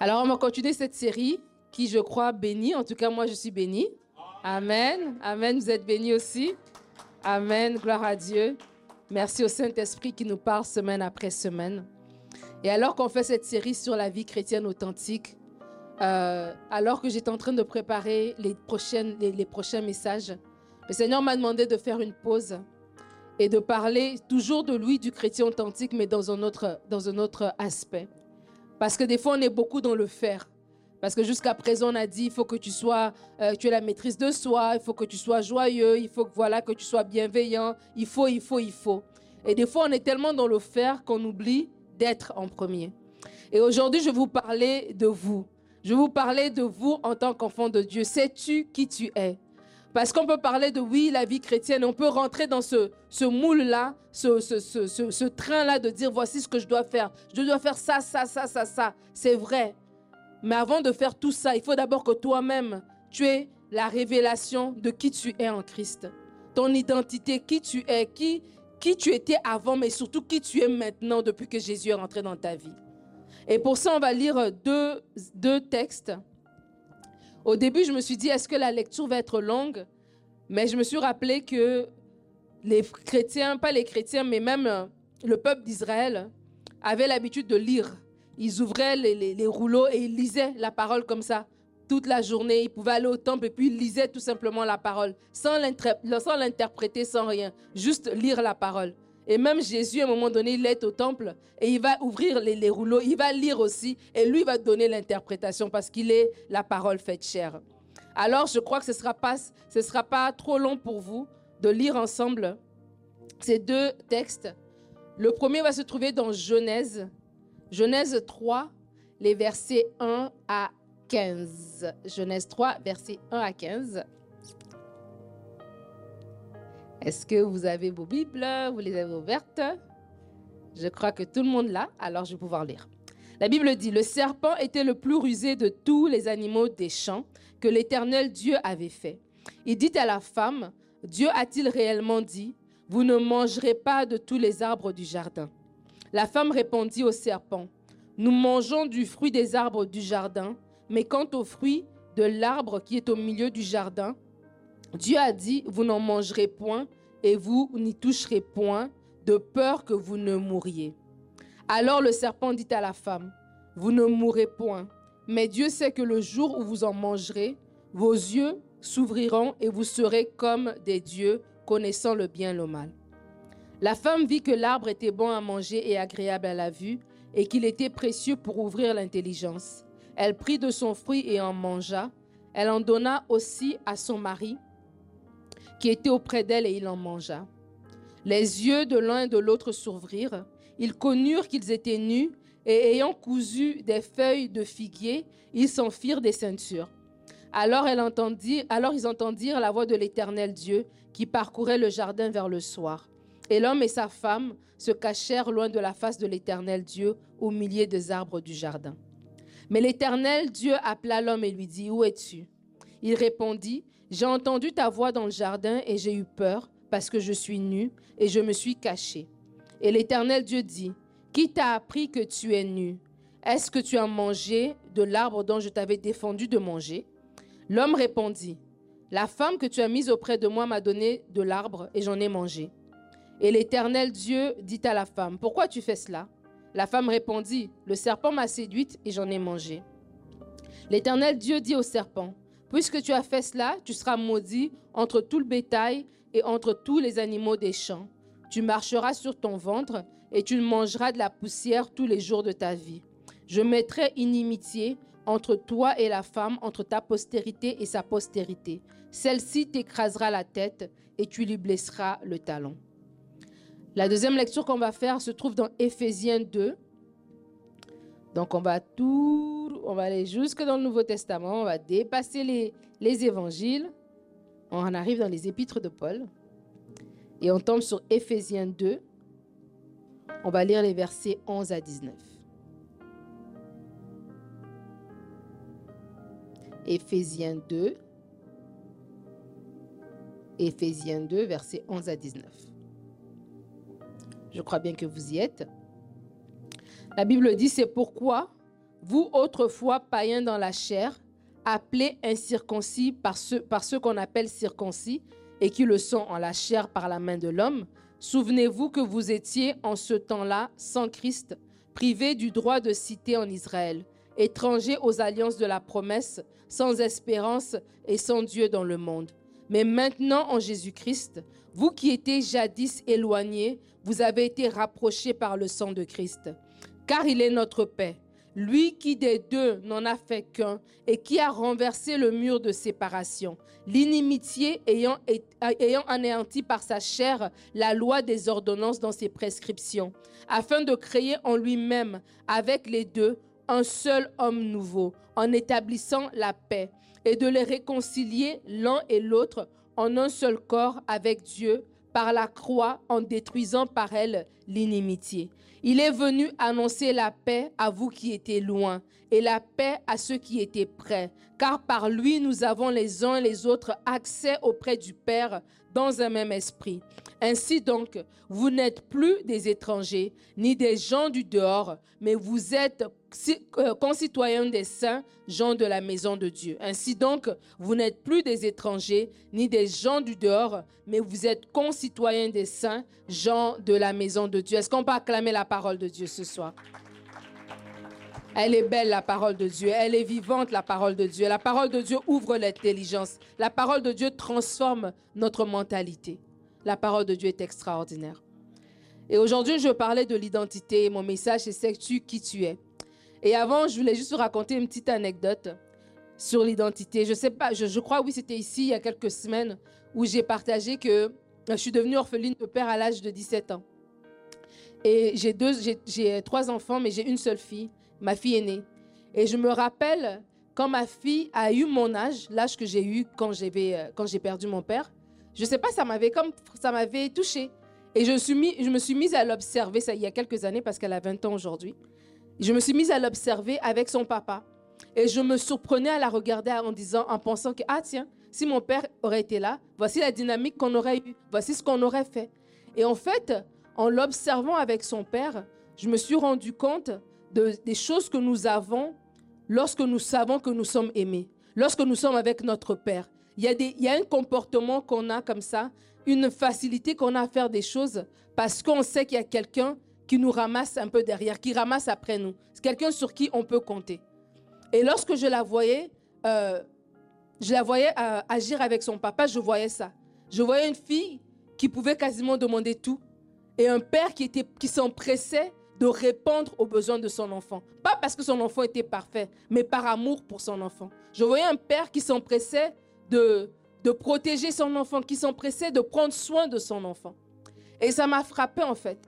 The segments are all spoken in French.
Alors, on va continuer cette série qui, je crois, bénit. En tout cas, moi, je suis bénie. Amen. Amen. Vous êtes bénis aussi. Amen. Gloire à Dieu. Merci au Saint-Esprit qui nous parle semaine après semaine. Et alors qu'on fait cette série sur la vie chrétienne authentique, euh, alors que j'étais en train de préparer les, prochaines, les, prochains messages, le Seigneur m'a demandé de faire une pause et de parler toujours de lui, du chrétien authentique, mais dans un autre, dans un autre aspect. Parce que des fois, on est beaucoup dans le faire. Parce que jusqu'à présent, on a dit, il faut que tu sois, euh, tu aies la maîtrise de soi, il faut que tu sois joyeux, il faut que, voilà, que tu sois bienveillant, il faut, il faut, il faut. Et des fois, on est tellement dans le faire qu'on oublie d'être en premier. Et aujourd'hui, je vais vous parler de vous. Je vais vous parler de vous en tant qu'enfant de Dieu. Sais-tu qui tu es? Parce qu'on peut parler de, oui, la vie chrétienne, on peut rentrer dans ce, ce moule-là, ce, ce, ce, train-là de dire, voici ce que je dois faire. Je dois faire ça, ça, ça, ça, ça. C'est vrai. Mais avant de faire tout ça, il faut d'abord que toi-même, tu aies la révélation de qui tu es en Christ. Ton identité, qui tu es, qui, qui tu étais avant, mais surtout qui tu es maintenant depuis que Jésus est rentré dans ta vie. Et pour ça, on va lire deux, deux textes au début, je me suis dit, est-ce que la lecture va être longue? Mais je me suis rappelé que les chrétiens, pas les chrétiens, mais même euh, le peuple d'Israël avait l'habitude de lire. Ils ouvraient les, rouleaux et ils lisaient la parole comme ça toute la journée. Ils pouvaient aller au temple et puis ils lisaient tout simplement la parole, sans l'interpréter, sans rien, juste lire la parole. Et même Jésus, à un moment donné, il est au temple et il va ouvrir les, rouleaux, il va lire aussi et lui va donner l'interprétation parce qu'il est la parole faite chair. Alors, je crois que ce ne sera, pas, sera pas trop long pour vous de lire ensemble ces deux textes. Le premier va se trouver dans Genèse, Genèse 3, les versets 1 à 15. Genèse 3, versets 1 à 15. Est-ce que vous avez vos Bibles? Vous les avez ouvertes? Je crois que tout le monde l'a, alors je vais pouvoir lire. La Bible dit, le serpent était le plus rusé de tous les animaux des champs que l'Éternel Dieu avait fait. Il dit à la femme, Dieu a-t-il réellement dit, vous ne mangerez pas de tous les arbres du jardin La femme répondit au serpent, nous mangeons du fruit des arbres du jardin, mais quant au fruit de l'arbre qui est au milieu du jardin, Dieu a dit, vous n'en mangerez point et vous n'y toucherez point, de peur que vous ne mouriez. Alors le serpent dit à la femme, vous ne mourrez point, mais Dieu sait que le jour où vous en mangerez, vos yeux s'ouvriront et vous serez comme des dieux, connaissant le bien et le mal. La femme vit que l'arbre était bon à manger et agréable à la vue, et qu'il était précieux pour ouvrir l'intelligence. Elle prit de son fruit et en mangea. Elle en donna aussi à son mari, qui était auprès d'elle et il en mangea. Les yeux de l'un et de l'autre s'ouvrirent. Ils connurent qu'ils étaient nus et ayant cousu des feuilles de figuier, ils s'en firent des ceintures. Alors, alors ils entendirent la voix de l'Éternel Dieu qui parcourait le jardin vers le soir. Et l'homme et sa femme se cachèrent loin de la face de l'Éternel Dieu au milieu des arbres du jardin. Mais l'Éternel Dieu appela l'homme et lui dit, Où es-tu? Il répondit, j'ai entendu ta voix dans le jardin et j'ai eu peur parce que je suis nu et je me suis caché. Et l'Éternel Dieu dit, Qui t'a appris que tu es nu? Est-ce que tu as mangé de l'arbre dont je t'avais défendu de manger L'homme répondit, La femme que tu as mise auprès de moi m'a donné de l'arbre et j'en ai mangé. Et l'Éternel Dieu dit à la femme, Pourquoi tu fais cela La femme répondit, Le serpent m'a séduite et j'en ai mangé. L'Éternel Dieu dit au serpent, Puisque tu as fait cela, tu seras maudit entre tout le bétail et entre tous les animaux des champs. Tu marcheras sur ton ventre et tu mangeras de la poussière tous les jours de ta vie. Je mettrai inimitié entre toi et la femme, entre ta postérité et sa postérité. Celle-ci t'écrasera la tête et tu lui blesseras le talon. La deuxième lecture qu'on va faire se trouve dans Éphésiens 2. Donc on va tout on va aller jusque dans le Nouveau Testament, on va dépasser les, les évangiles, on en arrive dans les épîtres de Paul, et on tombe sur Éphésiens 2, on va lire les versets 11 à 19. Éphésiens 2, Éphésiens 2, versets 11 à 19. Je crois bien que vous y êtes. La Bible dit, c'est pourquoi vous autrefois païens dans la chair, appelés incirconcis par ceux, qu'on appelle circoncis et qui le sont en la chair par la main de l'homme, souvenez-vous que vous étiez en ce temps-là sans Christ, privés du droit de cité en Israël, étrangers aux alliances de la promesse, sans espérance et sans Dieu dans le monde. Mais maintenant en Jésus-Christ, vous qui étiez jadis éloignés, vous avez été rapprochés par le sang de Christ. Car il est notre paix lui qui des deux n'en a fait qu'un et qui a renversé le mur de séparation, l'inimitié ayant, ayant anéanti par sa chair la loi des ordonnances dans ses prescriptions, afin de créer en lui-même avec les deux un seul homme nouveau, en établissant la paix, et de les réconcilier l'un et l'autre en un seul corps avec Dieu par la croix en détruisant par elle l'inimitié. Il est venu annoncer la paix à vous qui étiez loin et la paix à ceux qui étaient près, car par lui nous avons les uns et les autres accès auprès du Père dans un même esprit. Ainsi donc, vous n'êtes plus des étrangers, ni des gens du dehors, mais vous êtes concitoyens des saints, gens de la maison de Dieu. Ainsi donc, vous n'êtes plus des étrangers, ni des gens du dehors, mais vous êtes concitoyens des saints, gens de la maison de Dieu. Est-ce qu'on peut acclamer la parole de Dieu ce soir? Elle est belle, la parole de Dieu. Elle est vivante, la parole de Dieu. La parole de Dieu ouvre l'intelligence. La parole de Dieu transforme notre mentalité. La parole de Dieu est extraordinaire. Et aujourd'hui, je parlais de l'identité. Mon message, c'est sais-tu qui tu es? Et avant, je voulais juste vous raconter une petite anecdote sur l'identité. Je sais pas, je, crois, oui, c'était ici, il y a quelques semaines, où j'ai partagé que je suis devenue orpheline de père à l'âge de 17 ans. Et j'ai deux, j'ai trois enfants, mais j'ai une seule fille ma fille aînée. Et je me rappelle quand ma fille a eu mon âge, l'âge que j'ai eu quand j'ai euh, j'ai perdu mon père. Je sais pas, ça m'avait comme ça m'avait touchée. Et je, je me suis mise à l'observer, ça il y a quelques années parce qu'elle a 20 ans aujourd'hui. Je me suis mise à l'observer avec son papa. Et je me surprenais à la regarder en disant, en pensant que, ah tiens, si mon père aurait été là, voici la dynamique qu'on aurait eue, voici ce qu'on aurait fait. Et en fait, en l'observant avec son père, je me suis rendu compte des choses que nous avons lorsque nous savons que nous sommes aimés, lorsque nous sommes avec notre Père. Il y a, des, il y a un comportement qu'on a comme ça, une facilité qu'on a à faire des choses parce qu'on sait qu'il y a quelqu'un qui nous ramasse un peu derrière, qui ramasse après nous. C'est quelqu'un sur qui on peut compter. Et lorsque je la voyais, euh, je la voyais euh, agir avec son papa, je voyais ça. Je voyais une fille qui pouvait quasiment demander tout et un père qui, qui s'empressait de répondre aux besoins de son enfant. Pas parce que son enfant était parfait, mais par amour pour son enfant. Je voyais un père qui s'empressait de, de protéger son enfant, qui s'empressait de prendre soin de son enfant. Et ça m'a frappé en fait.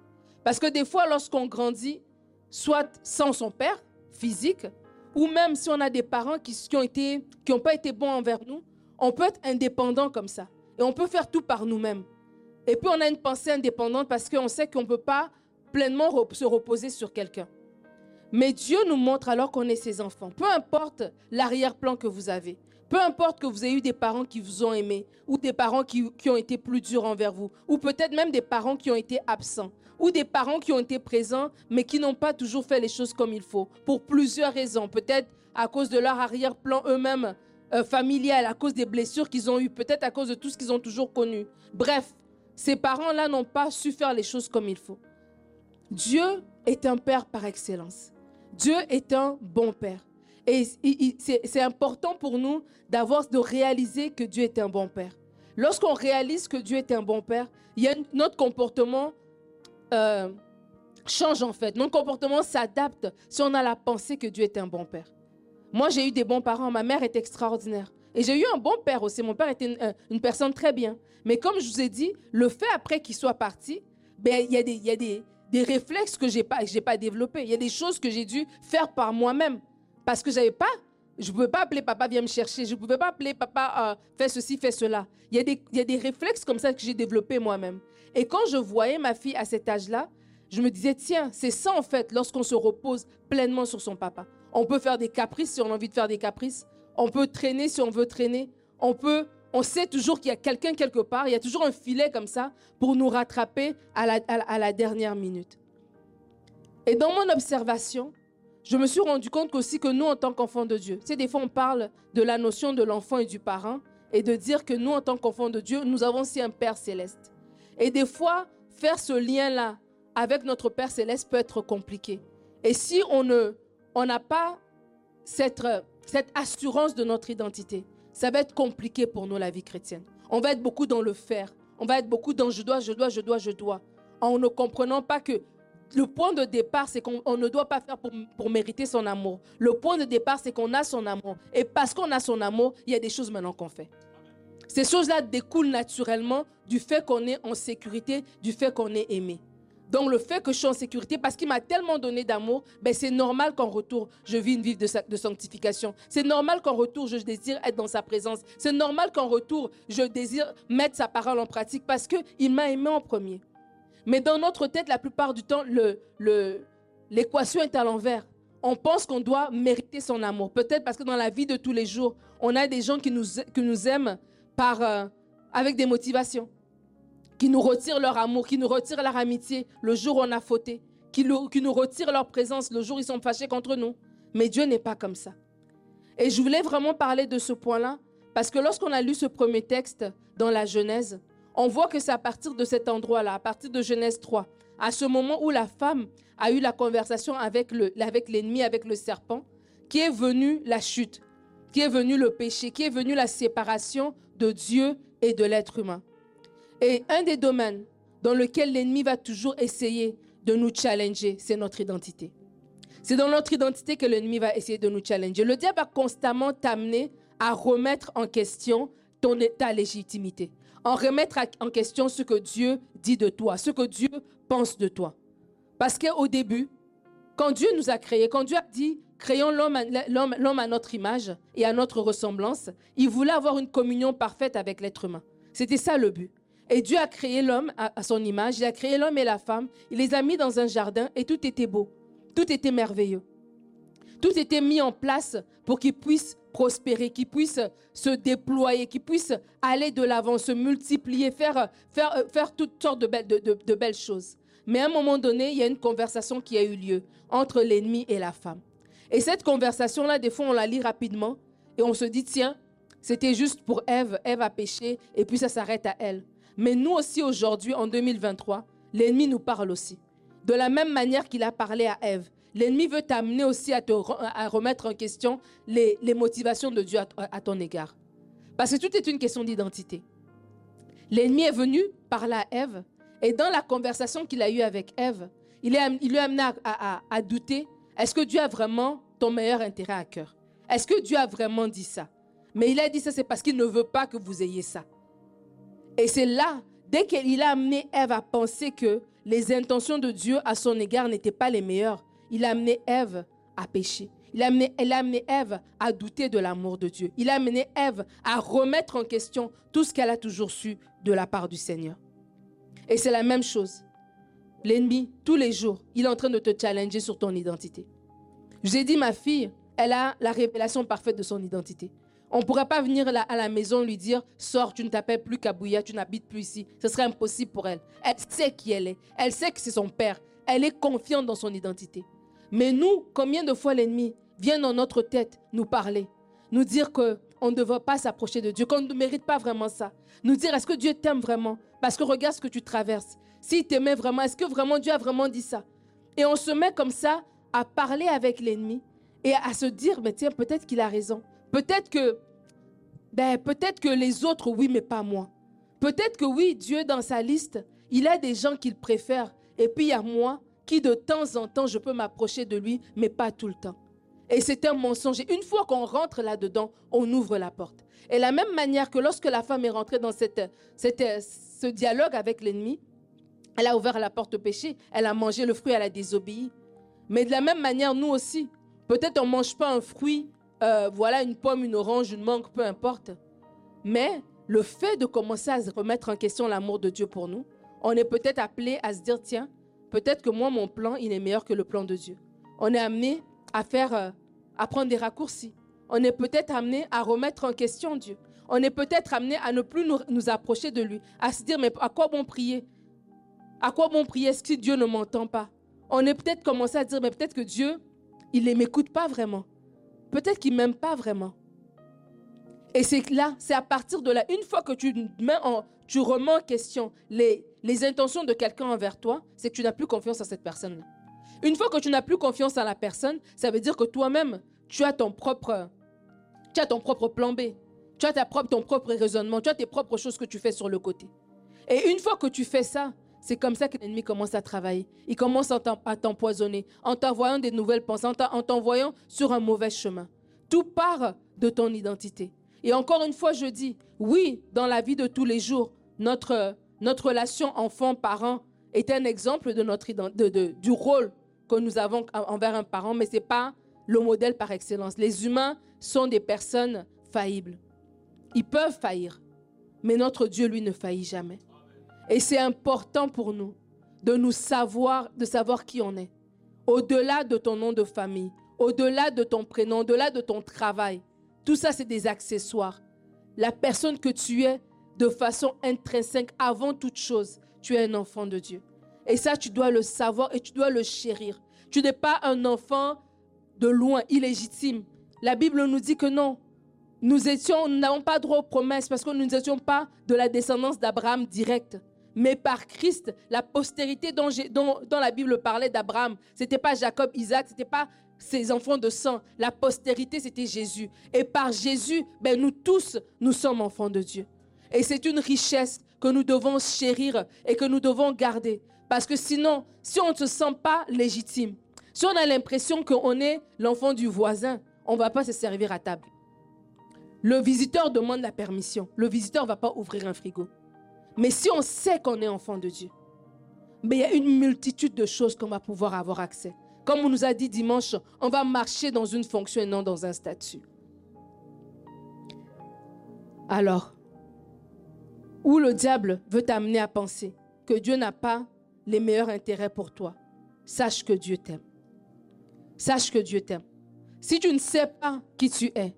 Parce que des fois, lorsqu'on grandit, soit sans son père physique, ou même si on a des parents qui n'ont pas été bons envers nous, on peut être indépendant comme ça. Et on peut faire tout par nous-mêmes. Et puis on a une pensée indépendante parce qu'on sait qu'on ne peut pas pleinement se reposer sur quelqu'un. Mais Dieu nous montre alors qu'on est ses enfants. Peu importe l'arrière-plan que vous avez, peu importe que vous ayez eu des parents qui vous ont aimé, ou des parents qui ont été plus durs envers vous, ou peut-être même des parents qui ont été absents, ou des parents qui ont été présents, mais qui n'ont pas toujours fait les choses comme il faut, pour plusieurs raisons. Peut-être à cause de leur arrière-plan eux-mêmes euh, familial, à cause des blessures qu'ils ont eues, peut-être à cause de tout ce qu'ils ont toujours connu. Bref, ces parents-là n'ont pas su faire les choses comme il faut. Dieu est un père par excellence. Dieu est un bon père. Et c'est important pour nous d'avoir, de réaliser que Dieu est un bon père. Lorsqu'on réalise que Dieu est un bon père, il y a notre comportement euh, change en fait. Notre comportement s'adapte si on a la pensée que Dieu est un bon père. Moi, j'ai eu des bons parents. Ma mère est extraordinaire. Et j'ai eu un bon père aussi. Mon père était une, euh, personne très bien. Mais comme je vous ai dit, le fait après qu'il soit parti, ben, il y a des, y a des, des réflexes que j'ai pas, j'ai pas développés. Il y a des choses que j'ai dû faire par moi-même parce que j'avais pas. Je ne pouvais pas appeler papa, viens me chercher. Je ne pouvais pas appeler papa, euh, fais ceci, fais cela. Il y, a des, il y a des réflexes comme ça que j'ai développés moi-même. Et quand je voyais ma fille à cet âge-là, je me disais, tiens, c'est ça en fait lorsqu'on se repose pleinement sur son papa. On peut faire des caprices si on a envie de faire des caprices. On peut traîner si on veut traîner. On peut on sait toujours qu'il y a quelqu'un quelque part, il y a toujours un filet comme ça pour nous rattraper à la, dernière minute. Et dans mon observation, je me suis rendu compte aussi que nous, en tant qu'enfants de Dieu, sais, des fois on parle de la notion de l'enfant et du parent, et de dire que nous, en tant qu'enfants de Dieu, nous avons aussi un Père céleste. Et des fois, faire ce lien-là avec notre Père céleste peut être compliqué. Et si on n'a pas cette, cette assurance de notre identité, ça va être compliqué pour nous la vie chrétienne. On va être beaucoup dans le faire. On va être beaucoup dans je dois, je dois, je dois, je dois. En ne comprenant pas que le point de départ, c'est qu'on ne doit pas faire pour, pour, mériter son amour. Le point de départ, c'est qu'on a son amour. Et parce qu'on a son amour, il y a des choses maintenant qu'on fait. Ces choses-là découlent naturellement du fait qu'on est en sécurité, du fait qu'on est aimé. Donc le fait que je suis en sécurité, parce qu'il m'a tellement donné d'amour, ben c'est normal qu'en retour, je vis une vie de, sanctification. C'est normal qu'en retour, je désire être dans sa présence. C'est normal qu'en retour, je désire mettre sa parole en pratique parce qu'il m'a aimé en premier. Mais dans notre tête, la plupart du temps, l'équation est à l'envers. On pense qu'on doit mériter son amour. Peut-être parce que dans la vie de tous les jours, on a des gens qui nous aiment euh, avec des motivations, qui nous retirent leur amour, qui nous retirent leur amitié le jour où on a fauté, qui, qui nous retirent leur présence le jour où ils sont fâchés contre nous. Mais Dieu n'est pas comme ça. Et je voulais vraiment parler de ce point-là, parce que lorsqu'on a lu ce premier texte dans la Genèse, on voit que c'est à partir de cet endroit-là, à partir de Genèse 3, à ce moment où la femme a eu la conversation avec l'ennemi, avec, avec le serpent, qui est venu la chute, qui est venu le péché, qui est venu la séparation de Dieu et de l'être humain. Et un des domaines dans lequel l'ennemi va toujours essayer de nous challenger, c'est notre identité. C'est dans notre identité que l'ennemi va essayer de nous challenger. Le diable va constamment t'amener à remettre en question ton, ta légitimité, en remettre en question ce que Dieu dit de toi, ce que Dieu pense de toi. Parce qu'au début, quand Dieu nous a créés, quand Dieu a dit créons l'homme à, notre image et à notre ressemblance, il voulait avoir une communion parfaite avec l'être humain. C'était ça le but. Et Dieu a créé l'homme à, son image, il a créé l'homme et la femme, il les a mis dans un jardin et tout était beau, tout était merveilleux. Tout était mis en place pour qu'ils puissent prospérer, qu'ils puissent se déployer, qu'ils puissent aller de l'avant, se multiplier, faire, faire, faire toutes sortes de, de belles choses. Mais à un moment donné, il y a une conversation qui a eu lieu entre l'ennemi et la femme. Et cette conversation-là, des fois, on la lit rapidement et on se dit, tiens, c'était juste pour Ève, Ève a péché et puis ça s'arrête à elle. Mais nous aussi, aujourd'hui, en 2023, l'ennemi nous parle aussi. De la même manière qu'il a parlé à Ève. L'ennemi veut t'amener aussi à, remettre en question les, motivations de Dieu à, ton égard. Parce que tout est une question d'identité. L'ennemi est venu parler à Ève et dans la conversation qu'il a eue avec Ève, il, lui a amené à douter est-ce que Dieu a vraiment ton meilleur intérêt à cœur? Est-ce que Dieu a vraiment dit ça? Mais il a dit ça, c'est parce qu'il ne veut pas que vous ayez ça. Et c'est là, dès qu'il a amené Ève à penser que les intentions de Dieu à son égard n'étaient pas les meilleures, il a amené Ève à pécher. Il a amené, il a amené Ève à douter de l'amour de Dieu. Il a amené Ève à remettre en question tout ce qu'elle a toujours su de la part du Seigneur. Et c'est la même chose. L'ennemi, tous les jours, il est en train de te challenger sur ton identité. J'ai dit, ma fille, elle a la révélation parfaite de son identité. On ne pourra pas venir à la maison lui dire Sors, tu ne t'appelles plus Kabouya, tu n'habites plus ici. Ce serait impossible pour elle. Elle sait qui elle est. Elle sait que c'est son père. Elle est confiante dans son identité. Mais nous, combien de fois l'ennemi vient dans notre tête nous parler, nous dire qu'on ne devrait pas s'approcher de Dieu, qu'on ne mérite pas vraiment ça. Nous dire Est-ce que Dieu t'aime vraiment? Parce que regarde ce que tu traverses. S'il t'aimait vraiment, est-ce que vraiment Dieu a vraiment dit ça? Et on se met comme ça à parler avec l'ennemi et à se dire, mais tiens, peut-être qu'il a raison. Peut-être que, ben, peut-être que les autres, oui, mais pas moi. Peut-être que oui, Dieu, dans sa liste, il a des gens qu'il préfère. Et puis il y a moi qui, de temps en temps, je peux m'approcher de lui, mais pas tout le temps. Et c'est un mensonge. Et une fois qu'on rentre là-dedans, on ouvre la porte. Et la même manière que lorsque la femme est rentrée dans cette, cette, ce dialogue avec l'ennemi, elle a ouvert la porte au péché, elle a mangé le fruit, elle a désobéi. Mais de la même manière, nous aussi, peut-être on ne mange pas un fruit, euh, voilà, une pomme, une orange, une mangue, peu importe. Mais le fait de commencer à remettre en question l'amour de Dieu pour nous, on est peut-être appelé à se dire, tiens, peut-être que moi, mon plan, il est meilleur que le plan de Dieu. On est amené à faire, euh, à prendre des raccourcis. On est peut-être amené à remettre en question Dieu. On est peut-être amené à ne plus nous approcher de lui, à se dire, mais à quoi bon prier? À quoi bon prier si Dieu ne m'entend pas? On est peut-être commencé à dire, mais peut-être que Dieu, il ne m'écoute pas vraiment. Peut-être qu'il ne m'aime pas vraiment. Et c'est là, c'est à partir de là, une fois que tu, mets en, tu remets en question les, les intentions de quelqu'un envers toi, c'est que tu n'as plus confiance en cette personne-là. Une fois que tu n'as plus confiance en la personne, ça veut dire que toi-même, tu as ton propre, tu as ton propre plan B. Tu as ton propre raisonnement, tu as tes propres choses que tu fais sur le côté. Et une fois que tu fais ça, c'est comme ça que l'ennemi commence à travailler. Il commence à t'empoisonner en t'envoyant des nouvelles pensées, en t'envoyant sur un mauvais chemin. Tout part de ton identité. Et encore une fois, je dis, oui, dans la vie de tous les jours, notre, relation enfant-parent est un exemple du rôle que nous avons envers un parent, mais ce n'est pas le modèle par excellence. Les humains sont des personnes faillibles. Ils peuvent faillir, mais notre Dieu, lui, ne faillit jamais. Et c'est important pour nous de nous savoir, de savoir qui on est. Au-delà de ton nom de famille, au-delà de ton prénom, au-delà de ton travail. Tout ça, c'est des accessoires. La personne que tu es, de façon intrinsèque, avant toute chose, tu es un enfant de Dieu. Et ça, tu dois le savoir et tu dois le chérir. Tu n'es pas un enfant de loin, illégitime. La Bible nous dit que non. Nous nous n'avons pas droit aux promesses parce que nous n'étions pas de la descendance d'Abraham direct. Mais par Christ, la postérité dont, la Bible parlait d'Abraham, ce n'était pas Jacob, Isaac, ce n'était pas ses enfants de sang. La postérité, c'était Jésus. Et par Jésus, ben, nous tous, nous sommes enfants de Dieu. Et c'est une richesse que nous devons chérir et que nous devons garder. Parce que sinon, si on ne se sent pas légitime, si on a l'impression qu'on est l'enfant du voisin, on ne va pas se servir à table. Le visiteur demande la permission. Le visiteur ne va pas ouvrir un frigo. Mais si on sait qu'on est enfant de Dieu, mais il y a une multitude de choses qu'on va pouvoir avoir accès. Comme on nous a dit dimanche, on va marcher dans une fonction et non dans un statut. Alors, où le diable veut t'amener à penser que Dieu n'a pas les meilleurs intérêts pour toi, sache que Dieu t'aime. Sache que Dieu t'aime. Si tu ne sais pas qui tu es,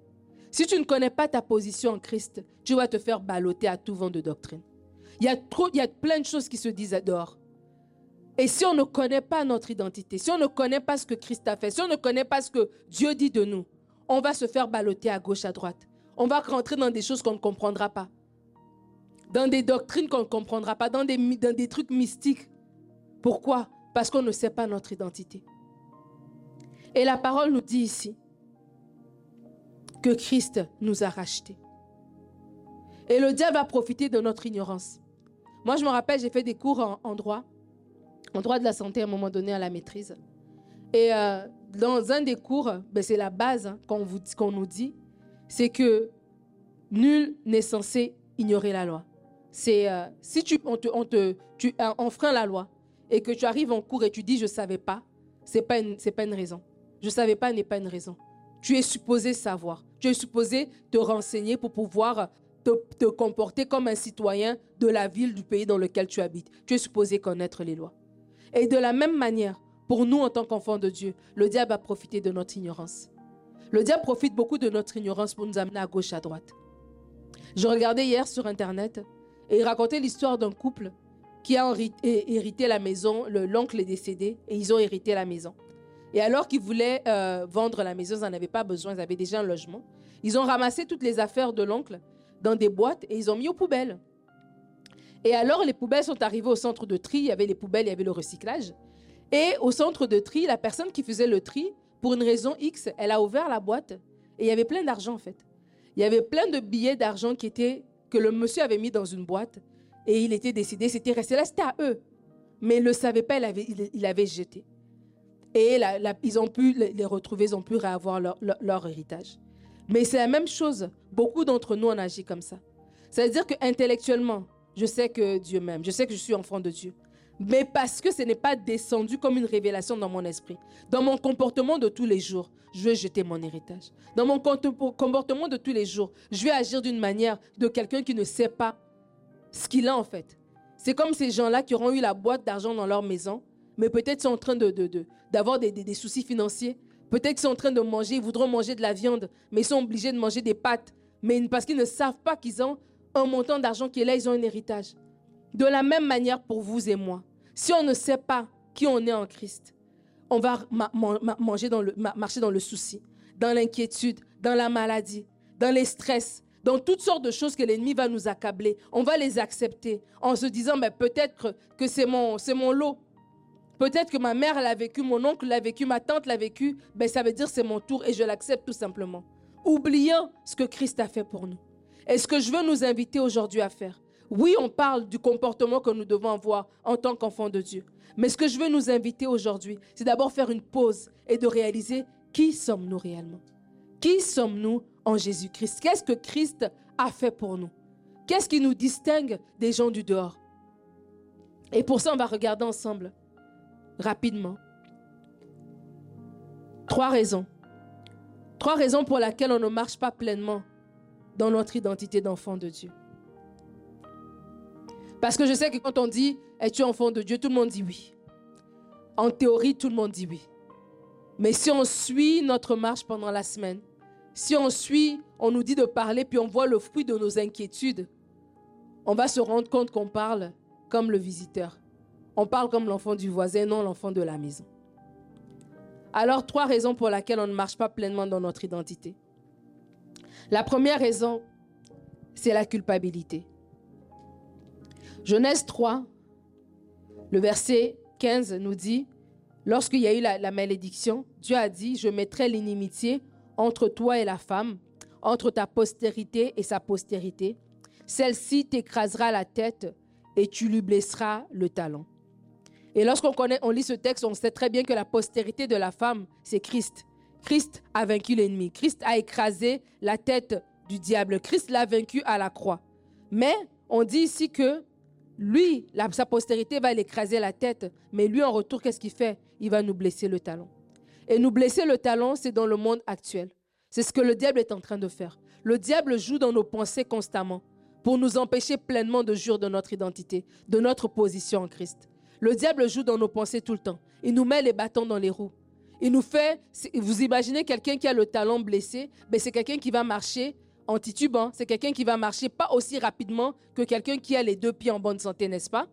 si tu ne connais pas ta position en Christ, tu vas te faire balloter à tout vent de doctrine. Il y a, trop, plein de choses qui se disent dehors. Et si on ne connaît pas notre identité, si on ne connaît pas ce que Christ a fait, si on ne connaît pas ce que Dieu dit de nous, on va se faire balloter à gauche, à droite. On va rentrer dans des choses qu'on ne comprendra pas. Dans des doctrines qu'on ne comprendra pas, dans des, dans des trucs mystiques. Pourquoi? Parce qu'on ne sait pas notre identité. Et la parole nous dit ici que Christ nous a rachetés. Et le diable a profité de notre ignorance. Moi, je me rappelle, j'ai fait des cours en, droit, en droit de la santé à un moment donné à la maîtrise. Et euh, dans un des cours, ben, c'est la base hein, qu'on nous dit, c'est que nul n'est censé ignorer la loi. C'est euh, si tu, on, te, on, te, tu enfreins la loi et que tu arrives en cours et tu dis je savais pas, ce n'est pas, pas une raison. Je savais pas n'est pas une raison. Tu es supposé savoir. Tu es supposé te renseigner pour pouvoir te, comporter comme un citoyen de la ville, du pays dans lequel tu habites. Tu es supposé connaître les lois. Et de la même manière, pour nous en tant qu'enfants de Dieu, le diable a profité de notre ignorance. Le diable profite beaucoup de notre ignorance pour nous amener à gauche, à droite. Je regardais hier sur Internet et il racontait l'histoire d'un couple qui a hérité la maison. L'oncle est décédé et ils ont hérité la maison. Et alors qu'ils voulaient euh, vendre la maison, ils n'en avaient pas besoin, ils avaient déjà un logement. Ils ont ramassé toutes les affaires de l'oncle dans des boîtes et ils ont mis aux poubelles. Et alors les poubelles sont arrivées au centre de tri, il y avait les poubelles, il y avait le recyclage. Et au centre de tri, la personne qui faisait le tri, pour une raison X, elle a ouvert la boîte et il y avait plein d'argent en fait. Il y avait plein de billets d'argent qui étaient que le monsieur avait mis dans une boîte et il était décidé, c'était resté là, c'était à eux. Mais il ne le savait pas, il avait, jeté. Et ils ont pu les retrouver, ils ont pu réavoir leur héritage. Mais c'est la même chose. Beaucoup d'entre nous, on agit comme ça. C'est-à-dire que intellectuellement, je sais que Dieu m'aime, je sais que je suis enfant de Dieu. Mais parce que ce n'est pas descendu comme une révélation dans mon esprit. Dans mon comportement de tous les jours, je vais jeter mon héritage. Dans mon comportement de tous les jours, je vais agir d'une manière de quelqu'un qui ne sait pas ce qu'il a en fait. C'est comme ces gens-là qui auront eu la boîte d'argent dans leur maison, mais peut-être sont en train d'avoir de, des soucis financiers. Peut-être qu'ils sont en train de manger, ils voudront manger de la viande, mais ils sont obligés de manger des pâtes. Mais parce qu'ils ne savent pas qu'ils ont un montant d'argent qui est là, ils ont un héritage. De la même manière pour vous et moi. Si on ne sait pas qui on est en Christ, on va marcher dans le souci, dans l'inquiétude, dans la maladie, dans les stress, dans toutes sortes de choses que l'ennemi va nous accabler. On va les accepter en se disant, mais peut-être que c'est mon lot. Peut-être que ma mère l'a vécu, mon oncle l'a vécu, ma tante l'a vécu. Ben, ça veut dire c'est mon tour et je l'accepte tout simplement. Oublions ce que Christ a fait pour nous. Et ce que je veux nous inviter aujourd'hui à faire. Oui, on parle du comportement que nous devons avoir en tant qu'enfants de Dieu. Mais ce que je veux nous inviter aujourd'hui, c'est d'abord faire une pause et de réaliser qui sommes-nous réellement. Qui sommes-nous en Jésus-Christ? Qu'est-ce que Christ a fait pour nous? Qu'est-ce qui nous distingue des gens du dehors? Et pour ça, on va regarder ensemble, rapidement, trois raisons. Trois raisons pour lesquelles on ne marche pas pleinement dans notre identité d'enfant de Dieu. Parce que je sais que quand on dit es-tu enfant de Dieu, tout le monde dit oui. En théorie, tout le monde dit oui. Mais si on suit notre marche pendant la semaine, si on suit, on nous dit de parler, puis on voit le fruit de nos inquiétudes, on va se rendre compte qu'on parle comme le visiteur. On parle comme l'enfant du voisin, non l'enfant de la maison. Alors, trois raisons pour lesquelles on ne marche pas pleinement dans notre identité. La première raison, c'est la culpabilité. Genèse 3, le verset 15 nous dit, lorsqu'il y a eu la, malédiction, Dieu a dit, je mettrai l'inimitié entre toi et la femme, entre ta postérité et sa postérité. Celle-ci t'écrasera la tête et tu lui blesseras le talon. Et lorsqu'on lit ce texte, on sait très bien que la postérité de la femme, c'est Christ. Christ a vaincu l'ennemi. Christ a écrasé la tête du diable. Christ l'a vaincu à la croix. Mais on dit ici que lui, sa postérité va l'écraser la tête, mais lui, en retour, qu'est-ce qu'il fait? Il va nous blesser le talon. Et nous blesser le talon, c'est dans le monde actuel. C'est ce que le diable est en train de faire. Le diable joue dans nos pensées constamment pour nous empêcher pleinement de jurer de notre identité, de notre position en Christ. Le diable joue dans nos pensées tout le temps. Il nous met les bâtons dans les roues. Il nous fait, vous imaginez quelqu'un qui a le talon blessé, ben c'est quelqu'un qui va marcher en titubant. C'est quelqu'un qui va marcher pas aussi rapidement que quelqu'un qui a les deux pieds en bonne santé, n'est-ce pas?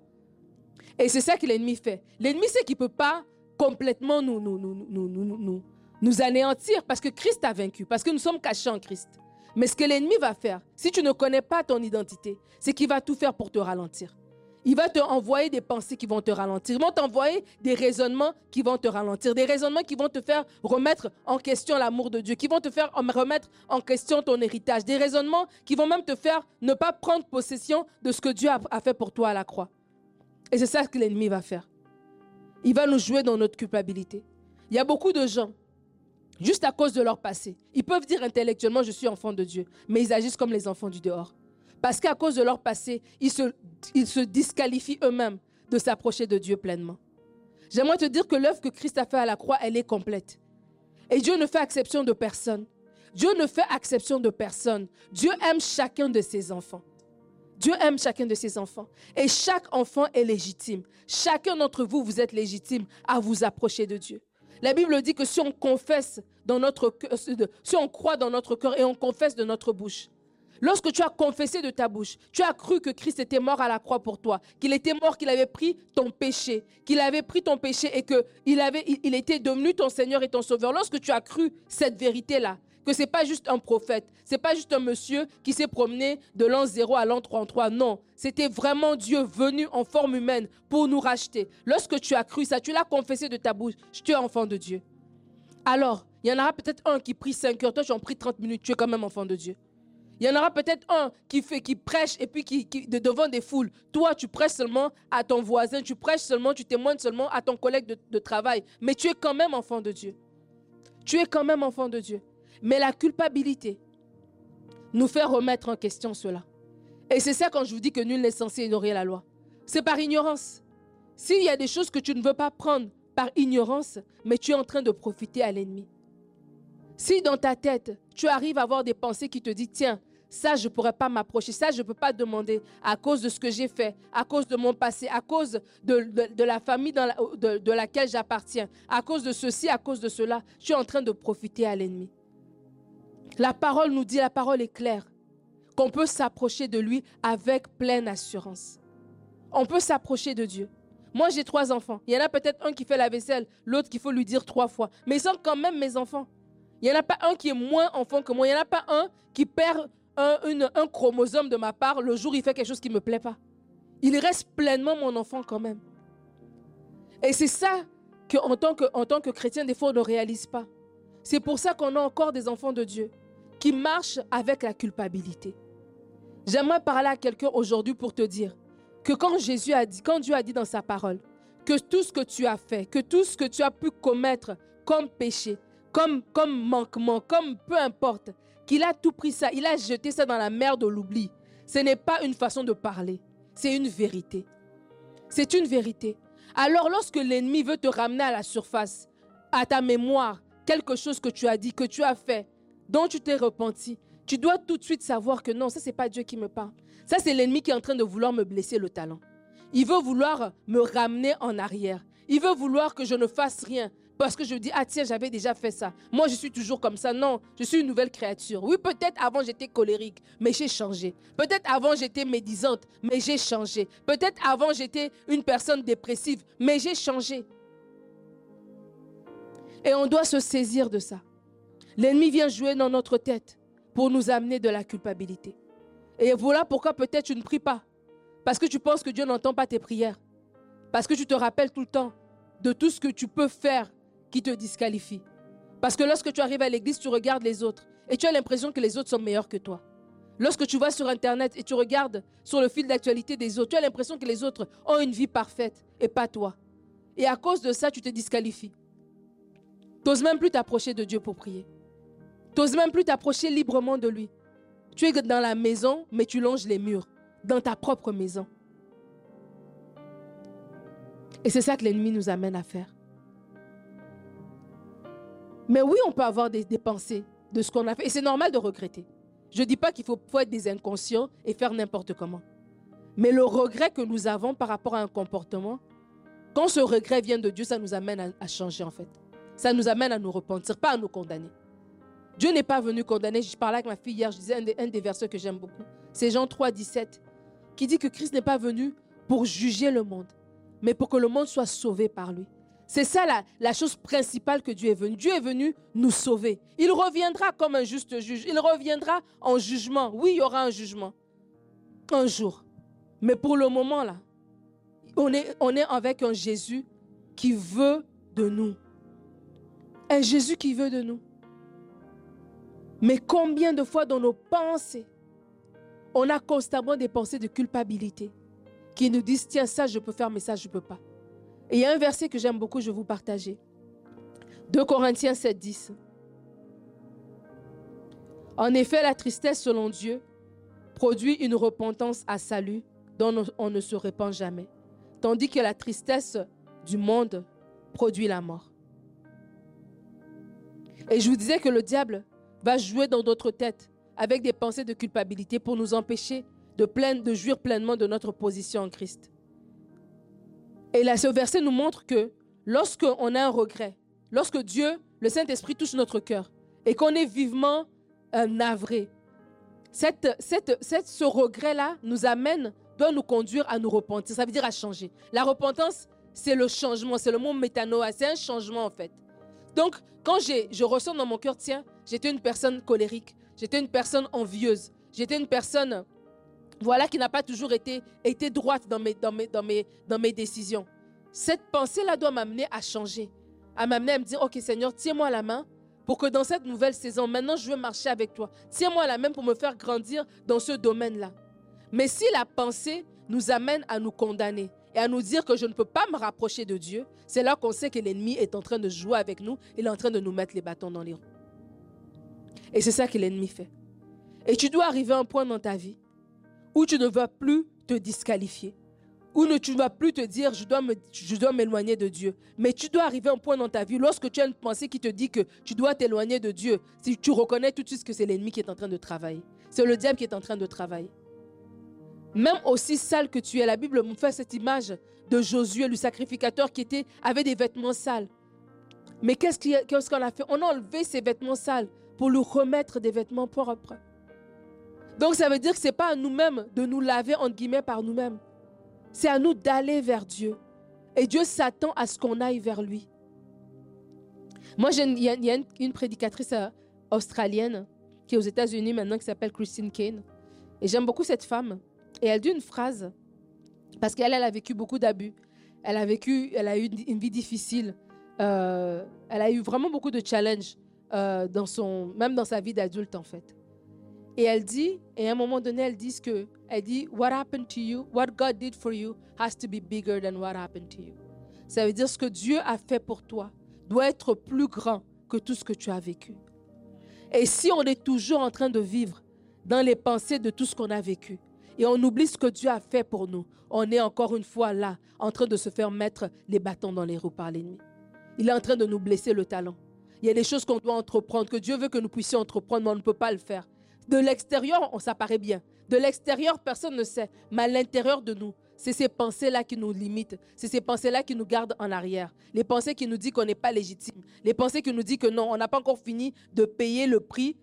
Et c'est ça que l'ennemi fait. L'ennemi sait qu'il ne peut pas complètement nous, nous, nous, nous, nous, nous anéantir parce que Christ a vaincu, parce que nous sommes cachés en Christ. Mais ce que l'ennemi va faire, si tu ne connais pas ton identité, c'est qu'il va tout faire pour te ralentir. Il va te envoyer des pensées qui vont te ralentir. Il va t'envoyer des raisonnements qui vont te ralentir. Des raisonnements qui vont te faire remettre en question l'amour de Dieu, qui vont te faire remettre en question ton héritage. Des raisonnements qui vont même te faire ne pas prendre possession de ce que Dieu a fait pour toi à la croix. Et c'est ça que l'ennemi va faire. Il va nous jouer dans notre culpabilité. Il y a beaucoup de gens, juste à cause de leur passé, ils peuvent dire intellectuellement je suis enfant de Dieu, mais ils agissent comme les enfants du dehors. Parce qu'à cause de leur passé, ils se, disqualifient eux-mêmes de s'approcher de Dieu pleinement. J'aimerais te dire que l'œuvre que Christ a fait à la croix, elle est complète. Et Dieu ne fait exception de personne. Dieu ne fait exception de personne. Dieu aime chacun de ses enfants. Dieu aime chacun de ses enfants. Et chaque enfant est légitime. Chacun d'entre vous, vous êtes légitime à vous approcher de Dieu. La Bible dit que si on confesse dans notre si on croit dans notre cœur et on confesse de notre bouche, Lorsque tu as confessé de ta bouche, tu as cru que Christ était mort à la croix pour toi, qu'il était mort, qu'il avait pris ton péché, qu'il avait pris ton péché et qu'il il, était devenu ton Seigneur et ton Sauveur. Lorsque tu as cru cette vérité-là, que c'est pas juste un prophète, c'est pas juste un monsieur qui s'est promené de l'an 0 à l'an 33. Non, c'était vraiment Dieu venu en forme humaine pour nous racheter. Lorsque tu as cru ça, tu l'as confessé de ta bouche, tu es enfant de Dieu. Alors, il y en aura peut-être un qui prie 5 heures, toi tu en pries 30 minutes, tu es quand même enfant de Dieu. Il y en aura peut-être un qui fait, qui prêche et puis qui, de devant des foules. Toi, tu prêches seulement à ton voisin, tu prêches seulement, tu témoignes seulement à ton collègue de travail. Mais tu es quand même enfant de Dieu. Tu es quand même enfant de Dieu. Mais la culpabilité nous fait remettre en question cela. Et c'est ça quand je vous dis que nul n'est censé ignorer la loi. C'est par ignorance. S'il y a des choses que tu ne veux pas prendre par ignorance, mais tu es en train de profiter à l'ennemi. Si dans ta tête, tu arrives à avoir des pensées qui te disent, tiens, ça, je ne pourrais pas m'approcher. Ça, je ne peux pas demander à cause de ce que j'ai fait, à cause de mon passé, à cause de, la famille dans de, laquelle j'appartiens, à cause de ceci, à cause de cela. Je suis en train de profiter à l'ennemi. La parole nous dit, la parole est claire, qu'on peut s'approcher de lui avec pleine assurance. On peut s'approcher de Dieu. Moi, j'ai trois enfants. Il y en a peut-être un qui fait la vaisselle, l'autre qu'il faut lui dire trois fois. Mais ils sont quand même mes enfants. Il n'y en a pas un qui est moins enfant que moi. Il n'y en a pas un qui perd un, chromosome de ma part le jour où il fait quelque chose qui ne me plaît pas. Il reste pleinement mon enfant quand même. Et c'est ça qu'en tant que, en tant que chrétien, des fois, on ne réalise pas. C'est pour ça qu'on a encore des enfants de Dieu qui marchent avec la culpabilité. J'aimerais parler à quelqu'un aujourd'hui pour te dire que quand Jésus a dit, quand Dieu a dit dans sa parole, que tout ce que tu as fait, que tout ce que tu as pu commettre comme péché, comme, comme manquement, comme peu importe, qu'il a tout pris ça, il a jeté ça dans la mer de l'oubli. Ce n'est pas une façon de parler, c'est une vérité. C'est une vérité. Alors lorsque l'ennemi veut te ramener à la surface, à ta mémoire, quelque chose que tu as dit, que tu as fait, dont tu t'es repenti, tu dois tout de suite savoir que non, ça c'est pas Dieu qui me parle. Ça c'est l'ennemi qui est en train de vouloir me blesser le talent. Il veut vouloir me ramener en arrière. Il veut vouloir que je ne fasse rien. Parce que je dis, ah tiens, j'avais déjà fait ça. Moi, je suis toujours comme ça. Non, je suis une nouvelle créature. Oui, peut-être avant, j'étais colérique, mais j'ai changé. Peut-être avant, j'étais médisante, mais j'ai changé. Peut-être avant, j'étais une personne dépressive, mais j'ai changé. Et on doit se saisir de ça. L'ennemi vient jouer dans notre tête pour nous amener de la culpabilité. Et voilà pourquoi peut-être tu ne pries pas. Parce que tu penses que Dieu n'entend pas tes prières. Parce que tu te rappelles tout le temps de tout ce que tu peux faire qui te disqualifie. Parce que lorsque tu arrives à l'église, tu regardes les autres et tu as l'impression que les autres sont meilleurs que toi. Lorsque tu vas sur Internet et tu regardes sur le fil d'actualité des autres, tu as l'impression que les autres ont une vie parfaite et pas toi. Et à cause de ça, tu te disqualifies. Tu n'oses même plus t'approcher de Dieu pour prier. Tu n'oses même plus t'approcher librement de lui. Tu es dans la maison, mais tu longes les murs, dans ta propre maison. Et c'est ça que l'ennemi nous amène à faire. Mais oui, on peut avoir des, pensées de ce qu'on a fait. Et c'est normal de regretter. Je ne dis pas qu'il faut, être des inconscients et faire n'importe comment. Mais le regret que nous avons par rapport à un comportement, quand ce regret vient de Dieu, ça nous amène à, changer en fait. Ça nous amène à nous repentir, pas à nous condamner. Dieu n'est pas venu condamner. Je parlais avec ma fille hier, je disais un des, un des versets que j'aime beaucoup. C'est Jean 3, 17, qui dit que Christ n'est pas venu pour juger le monde, mais pour que le monde soit sauvé par lui. C'est ça la, chose principale que Dieu est venu. Dieu est venu nous sauver. Il reviendra comme un juste juge. Il reviendra en jugement. Oui, il y aura un jugement. Un jour. Mais pour le moment, là, on est, avec un Jésus qui veut de nous. Un Jésus qui veut de nous. Mais combien de fois dans nos pensées, on a constamment des pensées de culpabilité qui nous disent, tiens, ça je peux faire, mais ça je ne peux pas. Et il y a un verset que j'aime beaucoup, je vais vous partager. 2 Corinthiens 7, 10. En effet, la tristesse, selon Dieu, produit une repentance à salut dont on ne se répand jamais, tandis que la tristesse du monde produit la mort. Et je vous disais que le diable va jouer dans notre tête avec des pensées de culpabilité pour nous empêcher de, de jouir pleinement de notre position en Christ. Et là, ce verset nous montre que lorsqu'on a un regret, lorsque Dieu, le Saint-Esprit, touche notre cœur et qu'on est vivement euh, navré, cette, cette, ce regret-là nous amène, doit nous conduire à nous repentir. Ça veut dire à changer. La repentance, c'est le changement, c'est le mot métanoïa, c'est un changement en fait. Donc, quand je ressens dans mon cœur, tiens, j'étais une personne colérique, j'étais une personne envieuse, j'étais une personne voilà qui n'a pas toujours été, été droite dans mes, dans, mes, dans, mes, dans mes décisions. Cette pensée-là doit m'amener à changer, à m'amener à me dire, OK Seigneur, tiens-moi la main pour que dans cette nouvelle saison, maintenant je veux marcher avec toi. Tiens-moi la main pour me faire grandir dans ce domaine-là. Mais si la pensée nous amène à nous condamner et à nous dire que je ne peux pas me rapprocher de Dieu, c'est là qu'on sait que l'ennemi est en train de jouer avec nous, il est en train de nous mettre les bâtons dans les roues. Et c'est ça que l'ennemi fait. Et tu dois arriver à un point dans ta vie où tu ne vas plus te disqualifier, où tu ne vas plus te dire je dois, m'éloigner de Dieu. Mais tu dois arriver à un point dans ta vie, lorsque tu as une pensée qui te dit que tu dois t'éloigner de Dieu, si tu reconnais tout de suite que c'est l'ennemi qui est en train de travailler. C'est le diable qui est en train de travailler. Même aussi sale que tu es, la Bible me fait cette image de Josué, le sacrificateur qui était, avait des vêtements sales. Mais qu'est-ce qu'on a fait? On a enlevé ses vêtements sales pour lui remettre des vêtements propres. Donc ça veut dire que ce n'est pas à nous-mêmes de nous laver, entre guillemets, par nous-mêmes. C'est à nous d'aller vers Dieu. Et Dieu s'attend à ce qu'on aille vers lui. Moi, il y a, une, prédicatrice euh, australienne qui est aux États-Unis maintenant qui s'appelle Christine Kane. Et j'aime beaucoup cette femme. Et elle dit une phrase, parce qu'elle elle a vécu beaucoup d'abus. Elle a vécu, elle a eu une vie difficile. Euh, elle a eu vraiment beaucoup de challenges, euh, même dans sa vie d'adulte en fait. Et elle dit, et à un moment donné, elle dit que, elle dit, what happened to you, what God did for you has to be bigger than what happened to you. Ça veut dire ce que Dieu a fait pour toi doit être plus grand que tout ce que tu as vécu. Et si on est toujours en train de vivre dans les pensées de tout ce qu'on a vécu, et on oublie ce que Dieu a fait pour nous, on est encore une fois là, en train de se faire mettre les bâtons dans les roues par l'ennemi. Il est en train de nous blesser le talent. Il y a des choses qu'on doit entreprendre, que Dieu veut que nous puissions entreprendre, mais on ne peut pas le faire. De l'extérieur, on s'apparaît bien. De l'extérieur, personne ne sait. Mais à l'intérieur de nous, c'est ces pensées-là qui nous limitent. C'est ces pensées-là qui nous gardent en arrière. Les pensées qui nous disent qu'on n'est pas légitime. Les pensées qui nous disent que non, on n'a pas encore fini de payer le prix,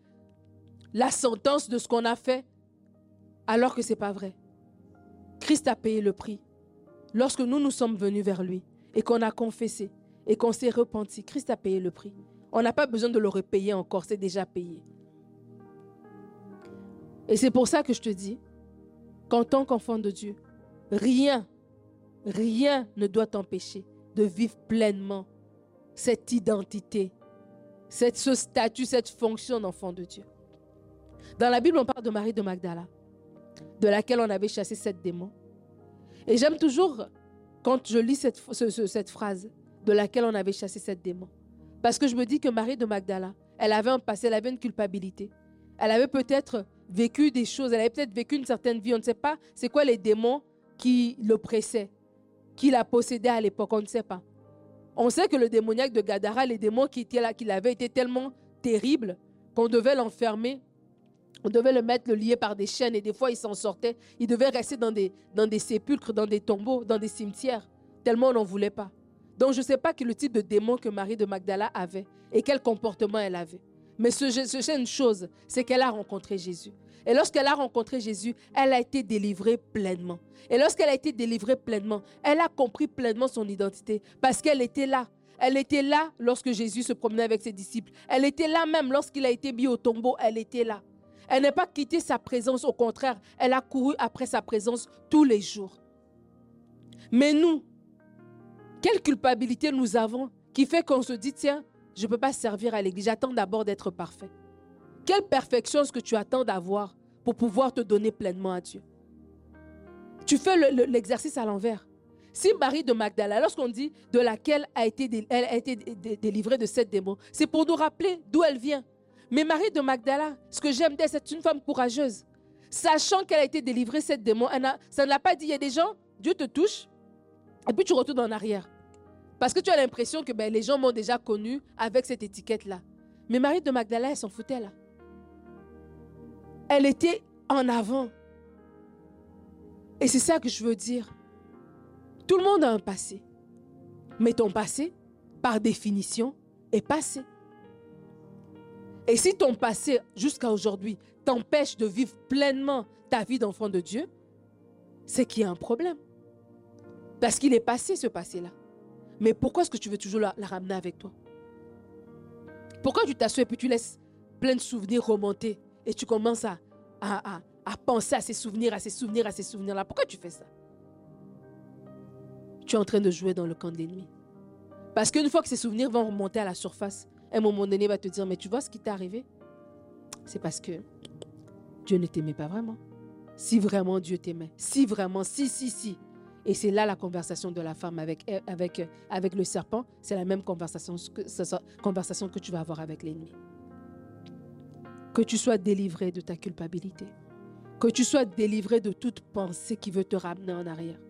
la sentence de ce qu'on a fait, alors que ce n'est pas vrai. Christ a payé le prix. Lorsque nous nous sommes venus vers lui et qu'on a confessé et qu'on s'est repenti, Christ a payé le prix. On n'a pas besoin de le repayer encore, c'est déjà payé. Et c'est pour ça que je te dis qu'en tant qu'enfant de Dieu, rien, rien ne doit t'empêcher de vivre pleinement cette identité, ce statut, cette fonction d'enfant de Dieu. Dans la Bible, on parle de Marie de Magdala, de laquelle on avait chassé sept démons. Et j'aime toujours, quand je lis cette, cette phrase, de laquelle on avait chassé sept démons. Parce que je me dis que Marie de Magdala, elle avait un passé, elle avait une culpabilité. Elle avait peut-être vécu des choses, elle avait peut-être vécu une certaine vie, on ne sait pas c'est quoi les démons qui l'oppressaient, qui la possédaient à l'époque, on ne sait pas. On sait que le démoniaque de Gadara, les démons qui étaient là, qu'il avait été tellement terribles qu'on devait l'enfermer, on devait le mettre, le lier par des chaînes et des fois il s'en sortait. Il devait rester dans des, dans des sépulcres, dans des tombeaux, dans des cimetières, tellement on n'en voulait pas. Donc je ne sais pas quel le type de démon que Marie de Magdala avait et quel comportement elle avait. Mais ce, ce, une chose, c'est qu'elle a rencontré Jésus. Et lorsqu'elle a rencontré Jésus, elle a été délivrée pleinement. Et lorsqu'elle a été délivrée pleinement, elle a compris pleinement son identité parce qu'elle était là. Elle était là lorsque Jésus se promenait avec ses disciples. Elle était là même lorsqu'il a été mis au tombeau. Elle était là. Elle n'a pas quitté sa présence, au contraire, elle a couru après sa présence tous les jours. Mais nous, quelle culpabilité nous avons qui fait qu'on se dit, tiens, je ne peux pas servir à l'église, j'attends d'abord d'être parfait. Quelle perfection est-ce que tu attends d'avoir pour pouvoir te donner pleinement à Dieu Tu fais l'exercice à l'envers. Si Marie de Magdala, lorsqu'on dit de laquelle a été, elle a été délivrée de sept démons, c'est pour nous rappeler d'où elle vient. Mais Marie de Magdala, ce que j'aime d'elle, c'est une femme courageuse. Sachant qu'elle a été délivrée de sept démons, ça ne l'a pas dit. Il y a des gens, Dieu te touche, et puis tu retournes en arrière. Parce que tu as l'impression que ben, les gens m'ont déjà connu avec cette étiquette-là. Mais Marie de Magdala, elle s'en foutait là. Elle était en avant. Et c'est ça que je veux dire. Tout le monde a un passé. Mais ton passé, par définition, est passé. Et si ton passé, jusqu'à aujourd'hui, t'empêche de vivre pleinement ta vie d'enfant de Dieu, c'est qu'il y a un problème. Parce qu'il est passé ce passé-là. Mais pourquoi est-ce que tu veux toujours la, ramener avec toi? Pourquoi tu t'assois et puis tu laisses plein de souvenirs remonter et tu commences à, à, à, penser à ces souvenirs, à ces souvenirs, à ces souvenirs-là? Pourquoi tu fais ça? Tu es en train de jouer dans le camp de l'ennemi. Parce qu'une fois que ces souvenirs vont remonter à la surface, un moment donné, il va te dire, mais tu vois ce qui t'est arrivé? C'est parce que Dieu ne t'aimait pas vraiment. Si vraiment Dieu t'aimait, si vraiment, si, si, si. Et c'est là la conversation de la femme avec, avec, avec le serpent. C'est la même conversation que, conversation que tu vas avoir avec l'ennemi. Que tu sois délivré de ta culpabilité, que tu sois délivré de toute pensée qui veut te ramener en arrière,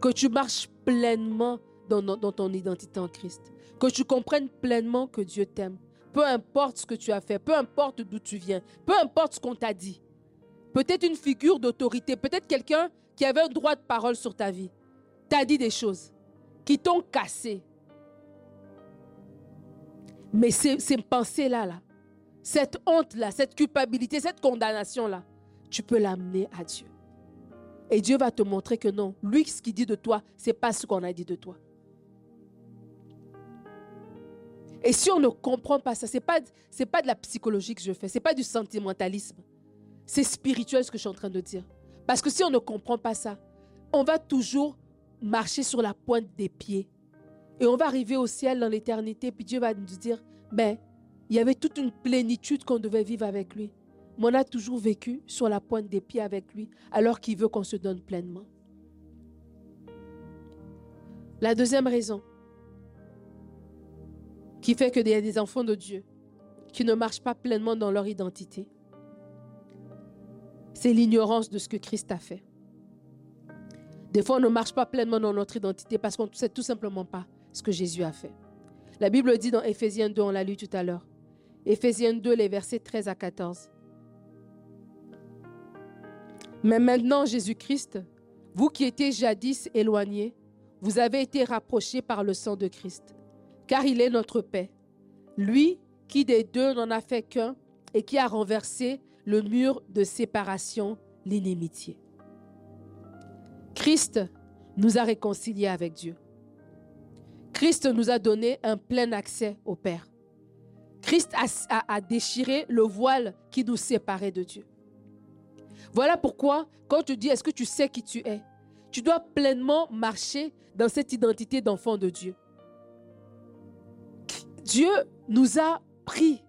que tu marches pleinement dans, dans ton identité en Christ, que tu comprennes pleinement que Dieu t'aime, peu importe ce que tu as fait, peu importe d'où tu viens, peu importe ce qu'on t'a dit. Peut-être une figure d'autorité, peut-être quelqu'un qui avait un droit de parole sur ta vie, t'a dit des choses qui t'ont cassé. Mais ces, ces pensées-là, là, cette honte-là, cette culpabilité, cette condamnation-là, tu peux l'amener à Dieu. Et Dieu va te montrer que non, lui, ce qu'il dit de toi, ce n'est pas ce qu'on a dit de toi. Et si on ne comprend pas ça, ce n'est pas, de la psychologie que je fais, ce n'est pas du sentimentalisme. C'est spirituel ce que je suis en train de dire. Parce que si on ne comprend pas ça, on va toujours marcher sur la pointe des pieds. Et on va arriver au ciel dans l'éternité, puis Dieu va nous dire, ben, il y avait toute une plénitude qu'on devait vivre avec lui. Mais on a toujours vécu sur la pointe des pieds avec lui, alors qu'il veut qu'on se donne pleinement. La deuxième raison qui fait qu'il y a des enfants de Dieu qui ne marchent pas pleinement dans leur identité, c'est l'ignorance de ce que Christ a fait. Des fois, on ne marche pas pleinement dans notre identité parce qu'on ne sait tout simplement pas ce que Jésus a fait. La Bible dit dans Éphésiens 2, on l'a lu tout à l'heure, Éphésiens 2, les versets 13 à 14. Mais maintenant, Jésus-Christ, vous qui étiez jadis éloignés, vous avez été rapprochés par le sang de Christ, car il est notre paix. Lui qui des deux n'en a fait qu'un et qui a renversé le mur de séparation, l'inimitié. Christ nous a réconciliés avec Dieu. Christ nous a donné un plein accès au Père. Christ a, déchiré le voile qui nous séparait de Dieu. Voilà pourquoi, quand tu dis, est-ce que tu sais qui tu es? Tu dois pleinement marcher dans cette identité d'enfant de Dieu. Dieu nous a pris.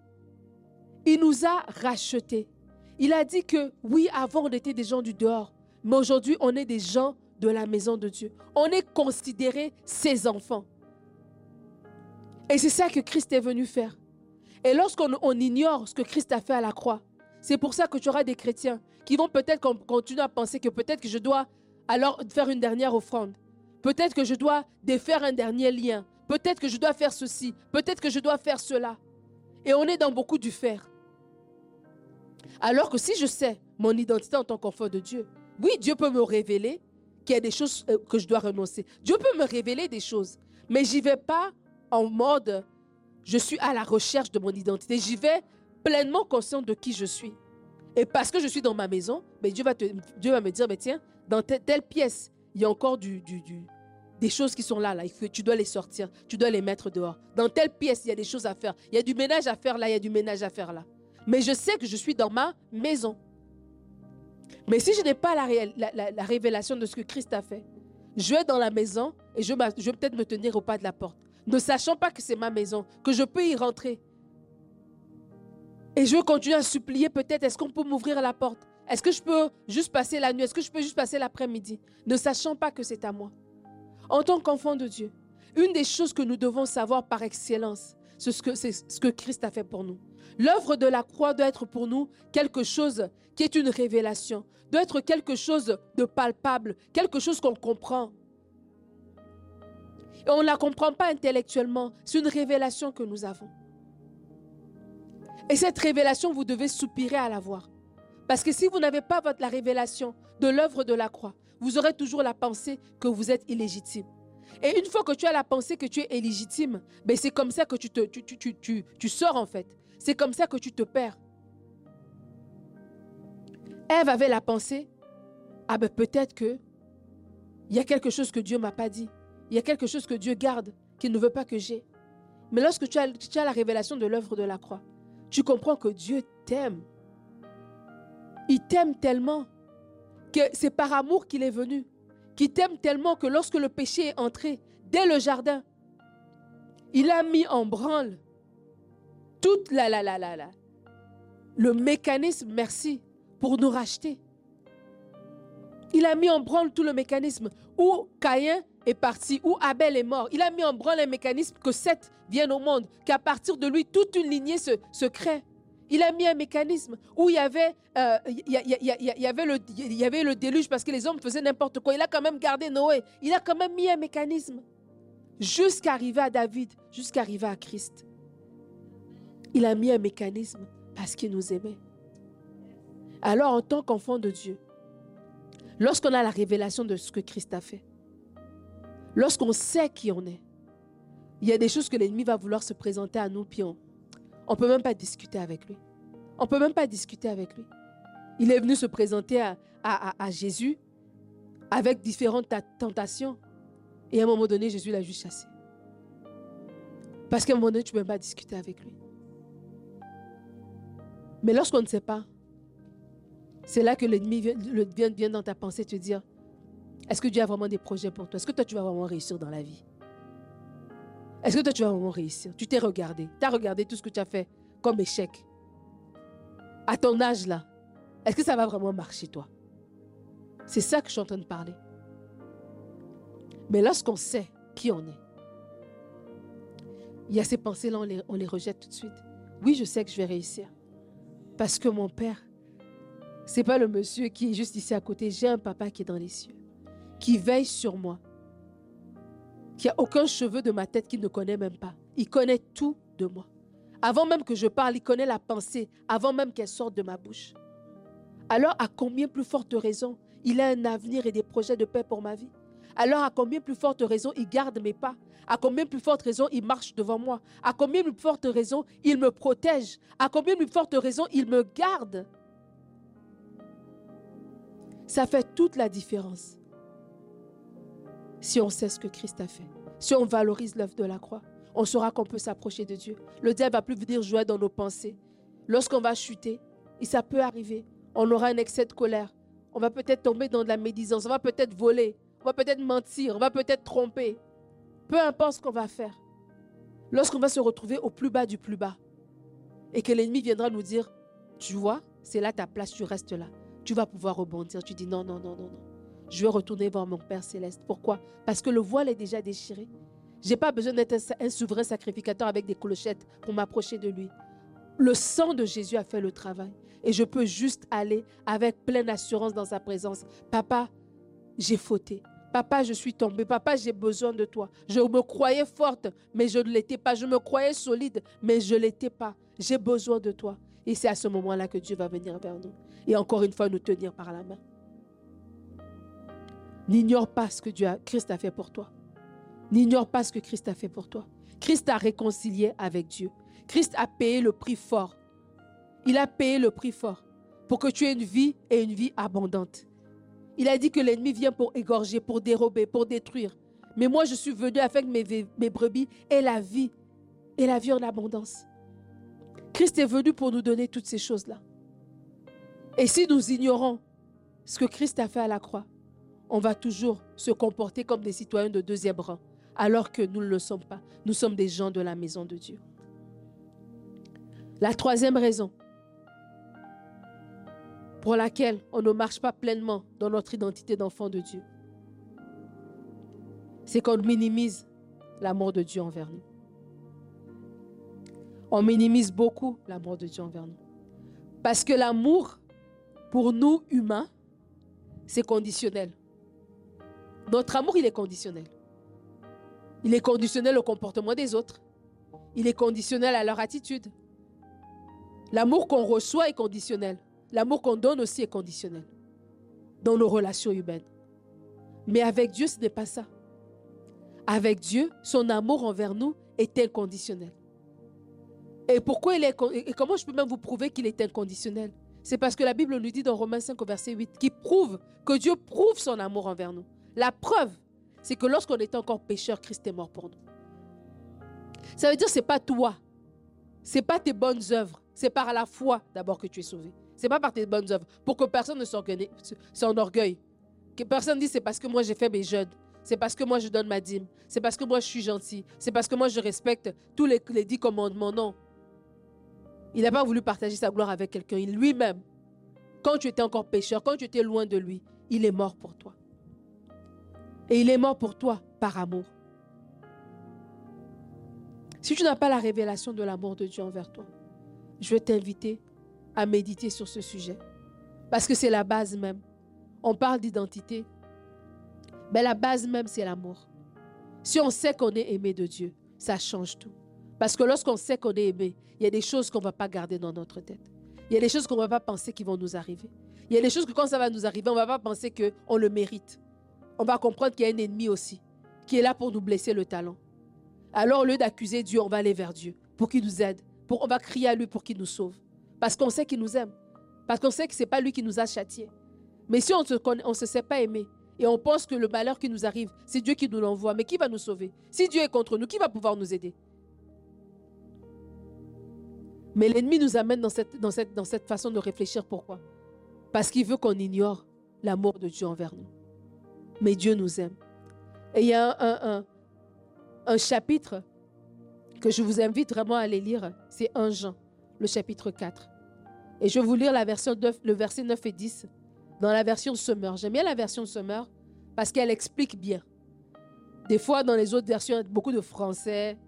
Il nous a rachetés. Il a dit que oui, avant on était des gens du dehors, mais aujourd'hui on est des gens de la maison de Dieu. On est considérés ses enfants. Et c'est ça que Christ est venu faire. Et lorsqu'on ignore ce que Christ a fait à la croix, c'est pour ça que tu auras des chrétiens qui vont peut-être continuer à penser que peut-être que je dois alors faire une dernière offrande. Peut-être que je dois défaire un dernier lien. Peut-être que je dois faire ceci. Peut-être que je dois faire cela. Et on est dans beaucoup du faire. Alors que si je sais mon identité en tant qu'enfant de Dieu, oui, Dieu peut me révéler qu'il y a des choses euh, que je dois renoncer. Dieu peut me révéler des choses, mais j'y vais pas en mode je suis à la recherche de mon identité. J'y vais pleinement conscient de qui je suis. Et parce que je suis dans ma maison, mais Dieu, va te, me dire, mais tiens, dans telle, pièce, il y a encore du, du, des choses qui sont là, là. Tu dois les sortir, tu dois les mettre dehors. Dans telle pièce, il y a des choses à faire. Il y a du ménage à faire là, il y a du ménage à faire là. Mais je sais que je suis dans ma maison. Mais si je n'ai pas la, la, révélation de ce que Christ a fait, je vais dans la maison et je, vais peut-être me tenir au pas de la porte ne sachant pas que c'est ma maison, que je peux y rentrer. Et je veux continuer à supplier peut-être, est-ce qu'on peut m'ouvrir la porte? Est-ce que je peux juste passer la nuit? Est-ce que je peux juste passer l'après-midi? Ne sachant pas que c'est à moi. En tant qu'enfant de Dieu, une des choses que nous devons savoir par excellence, c'est ce que Christ a fait pour nous. L'œuvre de la croix doit être pour nous quelque chose qui est une révélation, doit être quelque chose de palpable, quelque chose qu'on comprend. Et on ne la comprend pas intellectuellement. C'est une révélation que nous avons. Et cette révélation, vous devez soupirer à la voir. Parce que si vous n'avez pas la révélation de l'œuvre de la croix, vous aurez toujours la pensée que vous êtes illégitime. Et une fois que tu as la pensée que tu es illégitime, ben c'est comme ça que tu, te, tu, tu, tu, tu sors en fait. C'est comme ça que tu te perds. Ève avait la pensée, ah ben peut-être que il y a quelque chose que Dieu m'a pas dit. Il y a quelque chose que Dieu garde, qu'il ne veut pas que j'ai. Mais lorsque tu as, tu as la révélation de l'œuvre de la croix, tu comprends que Dieu t'aime. Il t'aime tellement que c'est par amour qu'il est venu. Qu'il t'aime tellement que lorsque le péché est entré dès le jardin, il a mis en branle toute la la la la la le mécanisme, merci, pour nous racheter. Il a mis en branle tout le mécanisme où Caïn est parti, où Abel est mort. Il a mis en branle un mécanisme que Seth vienne au monde, qu'à partir de lui, toute une lignée se, crée. Il a mis un mécanisme où il y avait, le, le déluge parce que les hommes faisaient n'importe quoi. Il a quand même gardé Noé. Il a quand même mis un mécanisme jusqu'à arriver à David, jusqu'à arriver à Christ. Il a mis un mécanisme parce qu'il nous aimait. Alors en tant qu'enfant de Dieu, lorsqu'on a la révélation de ce que Christ a fait, Lorsqu'on sait qui on est, il y a des choses que l'ennemi va vouloir se présenter à nous, puis on ne peut même pas discuter avec lui. On ne peut même pas discuter avec lui. Il est venu se présenter à, Jésus avec différentes tentations. Et à un moment donné, Jésus l'a juste chassé. Parce qu'à un moment donné, tu ne peux pas discuter avec lui. Mais lorsqu'on ne sait pas, c'est là que l'ennemi vient, vient, dans ta pensée te dire, est-ce que Dieu a vraiment des projets pour toi? Est-ce que toi, tu vas vraiment réussir dans la vie? Est-ce que toi, tu vas vraiment réussir Tu t'es regardé. Tu as regardé tout ce que tu as fait comme échec. À ton âge là, est-ce que ça va vraiment marcher toi? C'est ça que je suis en train de parler. Mais lorsqu'on sait qui on est, il y a ces pensées-là, on les, rejette tout de suite. Oui, je sais que je vais réussir. Parce que mon père, c'est pas le monsieur qui est juste ici à côté. J'ai un papa qui est dans les cieux, qui veille sur moi, qui a aucun cheveu de ma tête qu'il ne connaît même pas. Il connaît tout de moi. Avant même que je parle, il connaît la pensée, avant même qu'elle sorte de ma bouche. Alors à combien plus forte raison il a un avenir et des projets de paix pour ma vie? Alors à combien plus forte raison il garde mes pas? À combien plus forte raison il marche devant moi? À combien plus forte raison il me protège? À combien plus forte raison il me garde? Ça fait toute la différence si on sait ce que Christ a fait, si on valorise l'œuvre de la croix. On saura qu'on peut s'approcher de Dieu. Le diable va plus venir jouer dans nos pensées. Lorsqu'on va chuter, et ça peut arriver, on aura un excès de colère. On va peut-être tomber dans de la médisance, on va peut-être voler, on va peut-être mentir, on va peut-être tromper. Peu importe ce qu'on va faire. Lorsqu'on va se retrouver au plus bas du plus bas et que l'ennemi viendra nous dire, tu vois, c'est là ta place, tu restes là. Tu vas pouvoir rebondir. Tu dis non, non, non, non, non. Je vais retourner voir mon Père céleste. Pourquoi? Parce que le voile est déjà déchiré. Je n'ai pas besoin d'être un souverain sacrificateur avec des clochettes pour m'approcher de lui. Le sang de Jésus a fait le travail. Et je peux juste aller avec pleine assurance dans sa présence. Papa, j'ai fauté. Papa, je suis tombée. Papa, j'ai besoin de toi. Je me croyais forte, mais je ne l'étais pas. Je me croyais solide, mais je ne l'étais pas. J'ai besoin de toi. Et c'est à ce moment-là que Dieu va venir vers nous. Et encore une fois, nous tenir par la main. N'ignore pas ce que Christ a fait pour toi. N'ignore pas ce que Christ a fait pour toi. Christ a réconcilié avec Dieu. Christ a payé le prix fort. Il a payé le prix fort pour que tu aies une vie et une vie abondante. Il a dit que l'ennemi vient pour égorger, pour dérober, pour détruire. Mais moi, je suis venu que mes, brebis aient la vie et la vie en abondance. Christ est venu pour nous donner toutes ces choses-là. Et si nous ignorons ce que Christ a fait à la croix, on va toujours se comporter comme des citoyens de deuxième rang, alors que nous ne le sommes pas. Nous sommes des gens de la maison de Dieu. La troisième raison, pour laquelle on ne marche pas pleinement dans notre identité d'enfant de Dieu. C'est qu'on minimise l'amour de Dieu envers nous. On minimise beaucoup l'amour de Dieu envers nous. Parce que l'amour, pour nous humains, c'est conditionnel. Notre amour, il est conditionnel. Il est conditionnel au comportement des autres. Il est conditionnel à leur attitude. L'amour qu'on reçoit est conditionnel. L'amour qu'on donne aussi est conditionnel dans nos relations humaines. Mais avec Dieu, ce n'est pas ça. Avec Dieu, son amour envers nous est inconditionnel. Et pourquoi il est et comment je peux même vous prouver qu'il est inconditionnel? C'est parce que la Bible nous dit dans Romains 5 verset 8 qui prouve que Dieu prouve son amour envers nous. La preuve, c'est que lorsqu'on était encore pécheur, Christ est mort pour nous. Ça veut dire c'est pas toi, c'est pas tes bonnes œuvres, c'est par la foi d'abord que tu es sauvé. C'est pas par tes bonnes œuvres. Pour que personne ne s'enorgueille. Que personne dise c'est parce que moi j'ai fait mes jeûnes. C'est parce que moi je donne ma dîme. C'est parce que moi je suis gentil. C'est parce que moi je respecte tous les, les dix commandements. Non. Il n'a pas voulu partager sa gloire avec quelqu'un. Lui-même, quand tu étais encore pécheur, quand tu étais loin de lui, il est mort pour toi. Et il est mort pour toi par amour. Si tu n'as pas la révélation de l'amour de Dieu envers toi, je vais t'inviter à méditer sur ce sujet. Parce que c'est la base même. On parle d'identité. Mais la base même, c'est l'amour. Si on sait qu'on est aimé de Dieu, ça change tout. Parce que lorsqu'on sait qu'on est aimé, il y a des choses qu'on ne va pas garder dans notre tête. Il y a des choses qu'on ne va pas penser qui vont nous arriver. Il y a des choses que quand ça va nous arriver, on ne va pas penser qu'on le mérite. On va comprendre qu'il y a un ennemi aussi qui est là pour nous blesser le talent. Alors au lieu d'accuser Dieu, on va aller vers Dieu pour qu'il nous aide. On va crier à lui pour qu'il nous sauve. Parce qu'on sait qu'il nous aime. Parce qu'on sait que ce n'est pas lui qui nous a châtiés. Mais si on ne se, sait pas aimer et on pense que le malheur qui nous arrive, c'est Dieu qui nous l'envoie, mais qui va nous sauver? Si Dieu est contre nous, qui va pouvoir nous aider? Mais l'ennemi nous amène dans cette, dans, cette, dans cette façon de réfléchir. Pourquoi? Parce qu'il veut qu'on ignore l'amour de Dieu envers nous. Mais Dieu nous aime. Et il y a un, chapitre que je vous invite vraiment à aller lire. C'est 1 Jean, le chapitre 4. Et je vais vous lire la version 9, le verset 9 et 10 dans la version Summer. J'aime bien la version Summer parce qu'elle explique bien. Des fois, dans les autres versions, beaucoup de français,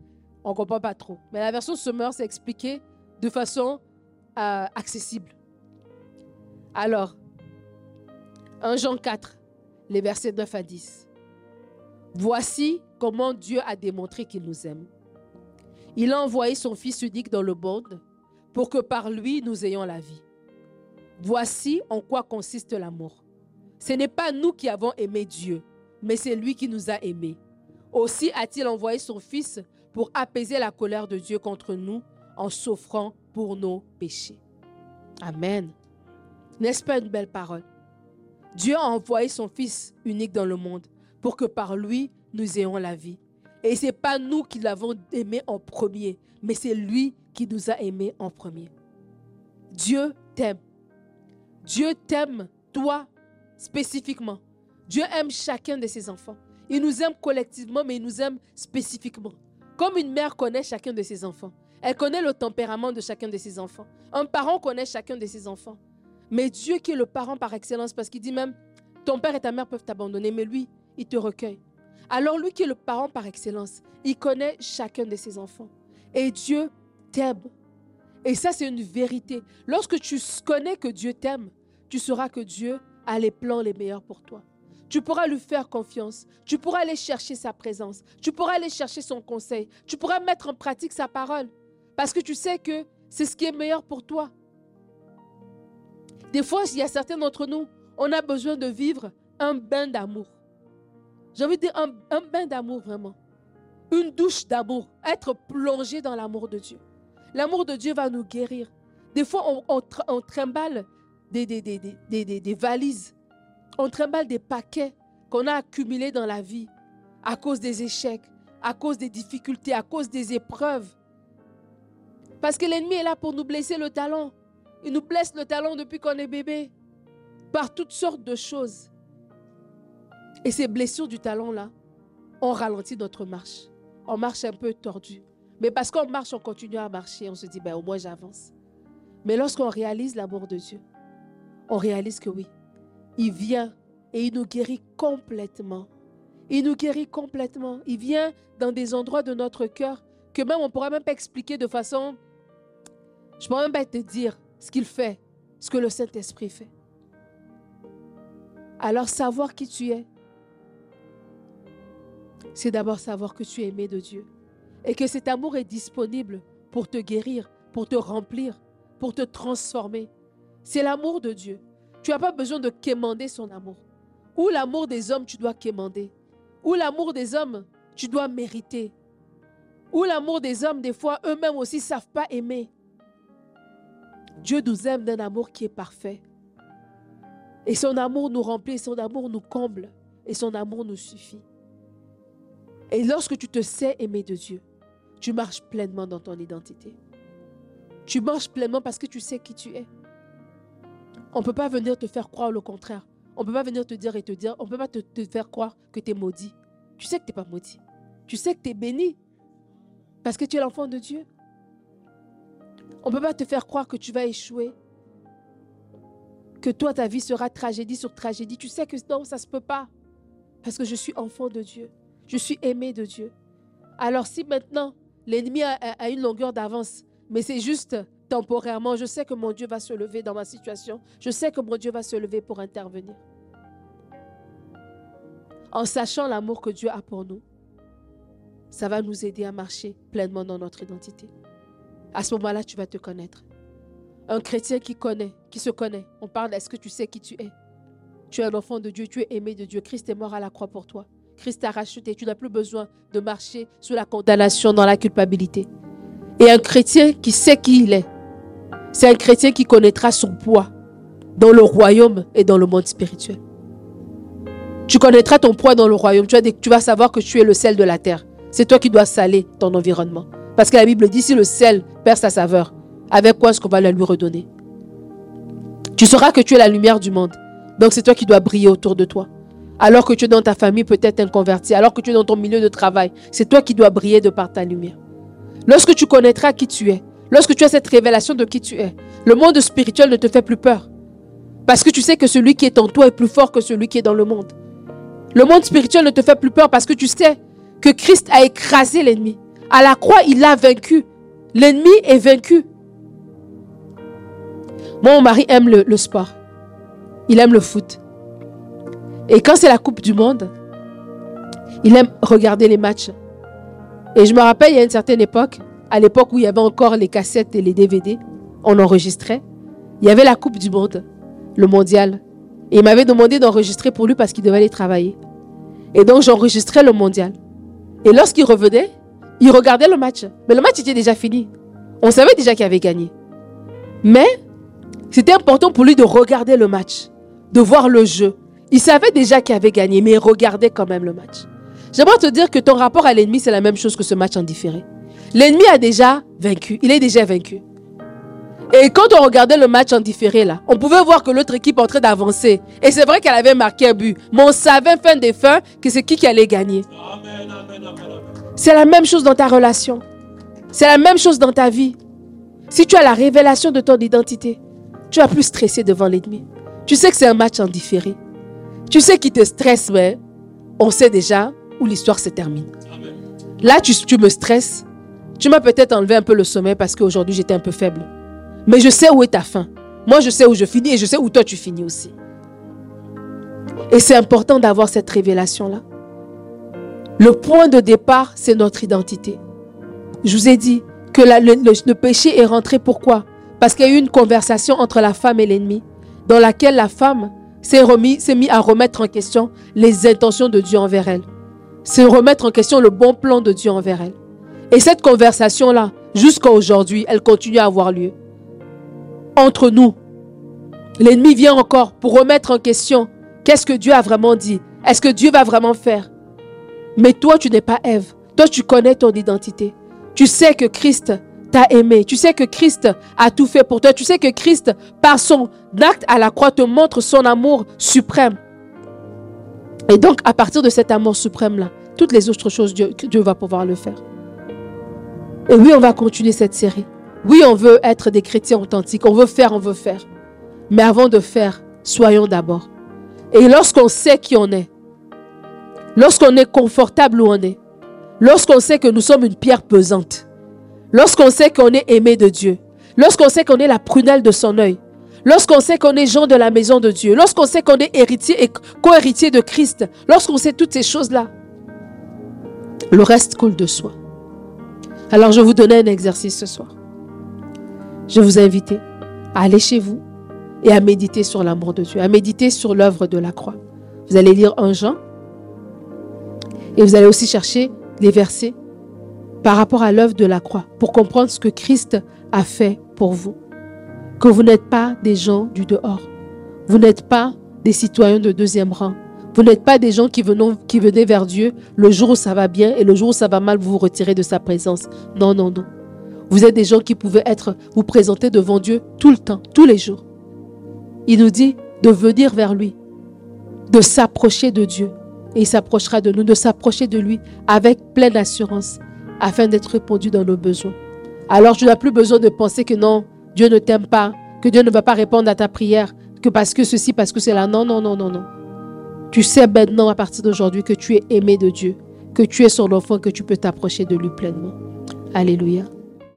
on ne comprend pas trop. Mais la version Summer, c'est expliqué de façon euh, accessible. Alors, 1 Jean 4, les versets 9 à 10. Voici comment Dieu a démontré qu'il nous aime. Il a envoyé son Fils unique dans le monde pour que par lui nous ayons la vie. Voici en quoi consiste l'amour. Ce n'est pas nous qui avons aimé Dieu, mais c'est lui qui nous a aimés. Aussi a-t-il envoyé son Fils pour apaiser la colère de Dieu contre nous en souffrant pour nos péchés. Amen. N'est-ce pas une belle parole? Dieu a envoyé son Fils unique dans le monde pour que par lui nous ayons la vie. Et ce n'est pas nous qui l'avons aimé en premier, mais c'est lui qui nous a aimés en premier. Dieu t'aime. Dieu t'aime, toi, spécifiquement. Dieu aime chacun de ses enfants. Il nous aime collectivement, mais il nous aime spécifiquement. Comme une mère connaît chacun de ses enfants. Elle connaît le tempérament de chacun de ses enfants. Un parent connaît chacun de ses enfants. Mais Dieu qui est le parent par excellence, parce qu'il dit même, ton père et ta mère peuvent t'abandonner, mais lui, il te recueille. Alors lui qui est le parent par excellence, il connaît chacun de ses enfants. Et Dieu t'aime. Et ça, c'est une vérité. Lorsque tu connais que Dieu t'aime, tu sauras que Dieu a les plans les meilleurs pour toi. Tu pourras lui faire confiance. Tu pourras aller chercher sa présence. Tu pourras aller chercher son conseil. Tu pourras mettre en pratique sa parole. Parce que tu sais que c'est ce qui est meilleur pour toi. Des fois, il y a certains d'entre nous, on a besoin de vivre un bain d'amour. J'ai envie de dire un, bain d'amour vraiment. Une douche d'amour. Être plongé dans l'amour de Dieu. L'amour de Dieu va nous guérir. Des fois, on, on, trimballe des, des, des, des, valises. On trimballe des paquets qu'on a accumulés dans la vie à cause des échecs, à cause des difficultés, à cause des épreuves. Parce que l'ennemi est là pour nous blesser le talon. Il nous blesse le talon depuis qu'on est bébé. Par toutes sortes de choses. Et ces blessures du talon-là ont ralenti notre marche. On marche un peu tordu. Mais parce qu'on marche, on continue à marcher. On se dit, ben, au moins j'avance. Mais lorsqu'on réalise l'amour de Dieu, on réalise que oui, il vient et il nous guérit complètement. Il nous guérit complètement. Il vient dans des endroits de notre cœur que même on ne pourra même pas expliquer de façon... Je ne pourrais même pas te dire ce qu'il fait, ce que le Saint-Esprit fait. Alors savoir qui tu es, c'est d'abord savoir que tu es aimé de Dieu et que cet amour est disponible pour te guérir, pour te remplir, pour te transformer. C'est l'amour de Dieu. Tu n'as pas besoin de quémander son amour. Ou l'amour des hommes, tu dois quémander. Ou l'amour des hommes, tu dois mériter. Ou l'amour des hommes, des fois, eux-mêmes aussi ne savent pas aimer. Dieu nous aime d'un amour qui est parfait. Et son amour nous remplit, son amour nous comble, et son amour nous suffit. Et lorsque tu te sais aimer de Dieu, tu marches pleinement dans ton identité. Tu marches pleinement parce que tu sais qui tu es. On ne peut pas venir te faire croire le contraire. On ne peut pas venir te dire et te dire, on ne peut pas te, faire croire que tu es maudit. Tu sais que tu n'es pas maudit. Tu sais que tu es béni parce que tu es l'enfant de Dieu. On ne peut pas te faire croire que tu vas échouer, que toi, ta vie sera tragédie sur tragédie. Tu sais que non, ça ne se peut pas parce que je suis enfant de Dieu. Je suis aimé de Dieu. Alors si maintenant l'ennemi a, une longueur d'avance, mais c'est juste temporairement, je sais que mon Dieu va se lever dans ma situation. Je sais que mon Dieu va se lever pour intervenir. En sachant l'amour que Dieu a pour nous, ça va nous aider à marcher pleinement dans notre identité. À ce moment-là, tu vas te connaître. Un chrétien qui connaît, qui se connaît, on parle, est-ce que tu sais qui tu es? Tu es un enfant de Dieu, tu es aimé de Dieu. Christ est mort à la croix pour toi. Christ t'a racheté. Tu n'as plus besoin de marcher sous la condamnation, dans la culpabilité. Et un chrétien qui sait qui il est, c'est un chrétien qui connaîtra son poids dans le royaume et dans le monde spirituel. Tu connaîtras ton poids dans le royaume. Tu vas, tu vas savoir que tu es le sel de la terre. C'est toi qui dois saler ton environnement. Parce que la Bible dit si le sel sa saveur, avec quoi est-ce qu'on va la lui redonner? Tu sauras que tu es la lumière du monde. Donc c'est toi qui dois briller autour de toi. Alors que tu es dans ta famille peut-être inconvertie, alors que tu es dans ton milieu de travail, c'est toi qui dois briller de par ta lumière. Lorsque tu connaîtras qui tu es, lorsque tu as cette révélation de qui tu es, le monde spirituel ne te fait plus peur. Parce que tu sais que celui qui est en toi est plus fort que celui qui est dans le monde. Le monde spirituel ne te fait plus peur parce que tu sais que Christ a écrasé l'ennemi. À la croix, il a vaincu. L'ennemi est vaincu. Moi, mon mari aime le, sport. Il aime le foot. Et quand c'est la Coupe du Monde, il aime regarder les matchs. Et je me rappelle, il y a une certaine époque, à l'époque où il y avait encore les cassettes et les DVD, on enregistrait. Il y avait la Coupe du Monde, le mondial. Et il m'avait demandé d'enregistrer pour lui parce qu'il devait aller travailler. Et donc j'enregistrais le mondial. Et lorsqu'il revenait, il regardait le match. Mais le match était déjà fini. On savait déjà qu'il avait gagné. Mais c'était important pour lui de regarder le match, de voir le jeu. Il savait déjà qu'il avait gagné, mais il regardait quand même le match. J'aimerais te dire que ton rapport à l'ennemi, c'est la même chose que ce match en différé. L'ennemi a déjà vaincu. Il est déjà vaincu. Et quand on regardait le match en différé, là, on pouvait voir que l'autre équipe est en train d'avancer. Et c'est vrai qu'elle avait marqué un but. Mais on savait fin des fins que c'est qui qui allait gagner. C'est la même chose dans ta relation. C'est la même chose dans ta vie. Si tu as la révélation de ton identité, tu vas plus stresser devant l'ennemi. Tu sais que c'est un match en différé. Tu sais qu'il te stresse, mais on sait déjà où l'histoire se termine. Là, tu, tu me stresses. Tu m'as peut-être enlevé un peu le sommeil parce qu'aujourd'hui j'étais un peu faible. Mais je sais où est ta fin. Moi, je sais où je finis et je sais où toi tu finis aussi. Et c'est important d'avoir cette révélation-là. Le point de départ, c'est notre identité. Je vous ai dit que le, péché est rentré. Pourquoi? Parce qu'il y a eu une conversation entre la femme et l'ennemi, dans laquelle la femme s'est mise mis à remettre en question les intentions de Dieu envers elle. C'est remettre en question le bon plan de Dieu envers elle. Et cette conversation-là, jusqu'à aujourd'hui, elle continue à avoir lieu entre nous. L'ennemi vient encore pour remettre en question qu'est-ce que Dieu a vraiment dit. Est-ce que Dieu va vraiment faire? Mais toi, tu n'es pas Ève. Toi, tu connais ton identité. Tu sais que Christ t'a aimé. Tu sais que Christ a tout fait pour toi. Tu sais que Christ, par son acte à la croix, te montre son amour suprême. Et donc, à partir de cet amour suprême-là, toutes les autres choses, Dieu, Dieu va pouvoir le faire. Et oui, on va continuer cette série. Oui, on veut être des chrétiens authentiques. On veut faire, on veut faire. Mais avant de faire, soyons d'abord. Et lorsqu'on sait qui on est, lorsqu'on est confortable où on est, lorsqu'on sait que nous sommes une pierre pesante, lorsqu'on sait qu'on est aimé de Dieu, lorsqu'on sait qu'on est la prunelle de son œil, lorsqu'on sait qu'on est gens de la maison de Dieu, lorsqu'on sait qu'on est héritier et co-héritier de Christ, lorsqu'on sait toutes ces choses-là, le reste coule de soi. Alors je vous donnais un exercice ce soir je vous invite à aller chez vous et à méditer sur l'amour de Dieu, à méditer sur l'œuvre de la croix. Vous allez lire un Jean et vous allez aussi chercher les versets par rapport à l'œuvre de la croix pour comprendre ce que Christ a fait pour vous. Que vous n'êtes pas des gens du dehors. Vous n'êtes pas des citoyens de deuxième rang. Vous n'êtes pas des gens qui, venaient vers Dieu le jour où ça va bien et le jour où ça va mal, vous vous retirez de sa présence. Non, non, non. Vous êtes des gens qui pouvaient être, vous présenter devant Dieu tout le temps, tous les jours. Il nous dit de venir vers lui, de s'approcher de Dieu. Et il s'approchera de nous, de s'approcher de lui avec pleine assurance, afin d'être répondu dans nos besoins. Alors tu n'as plus besoin de penser que non, Dieu ne t'aime pas, que Dieu ne va pas répondre à ta prière, que parce que ceci, parce que c'est là. Non, non, non, non, non. Tu sais maintenant à partir d'aujourd'hui que tu es aimé de Dieu, que tu es son enfant, que tu peux t'approcher de lui pleinement. Alléluia.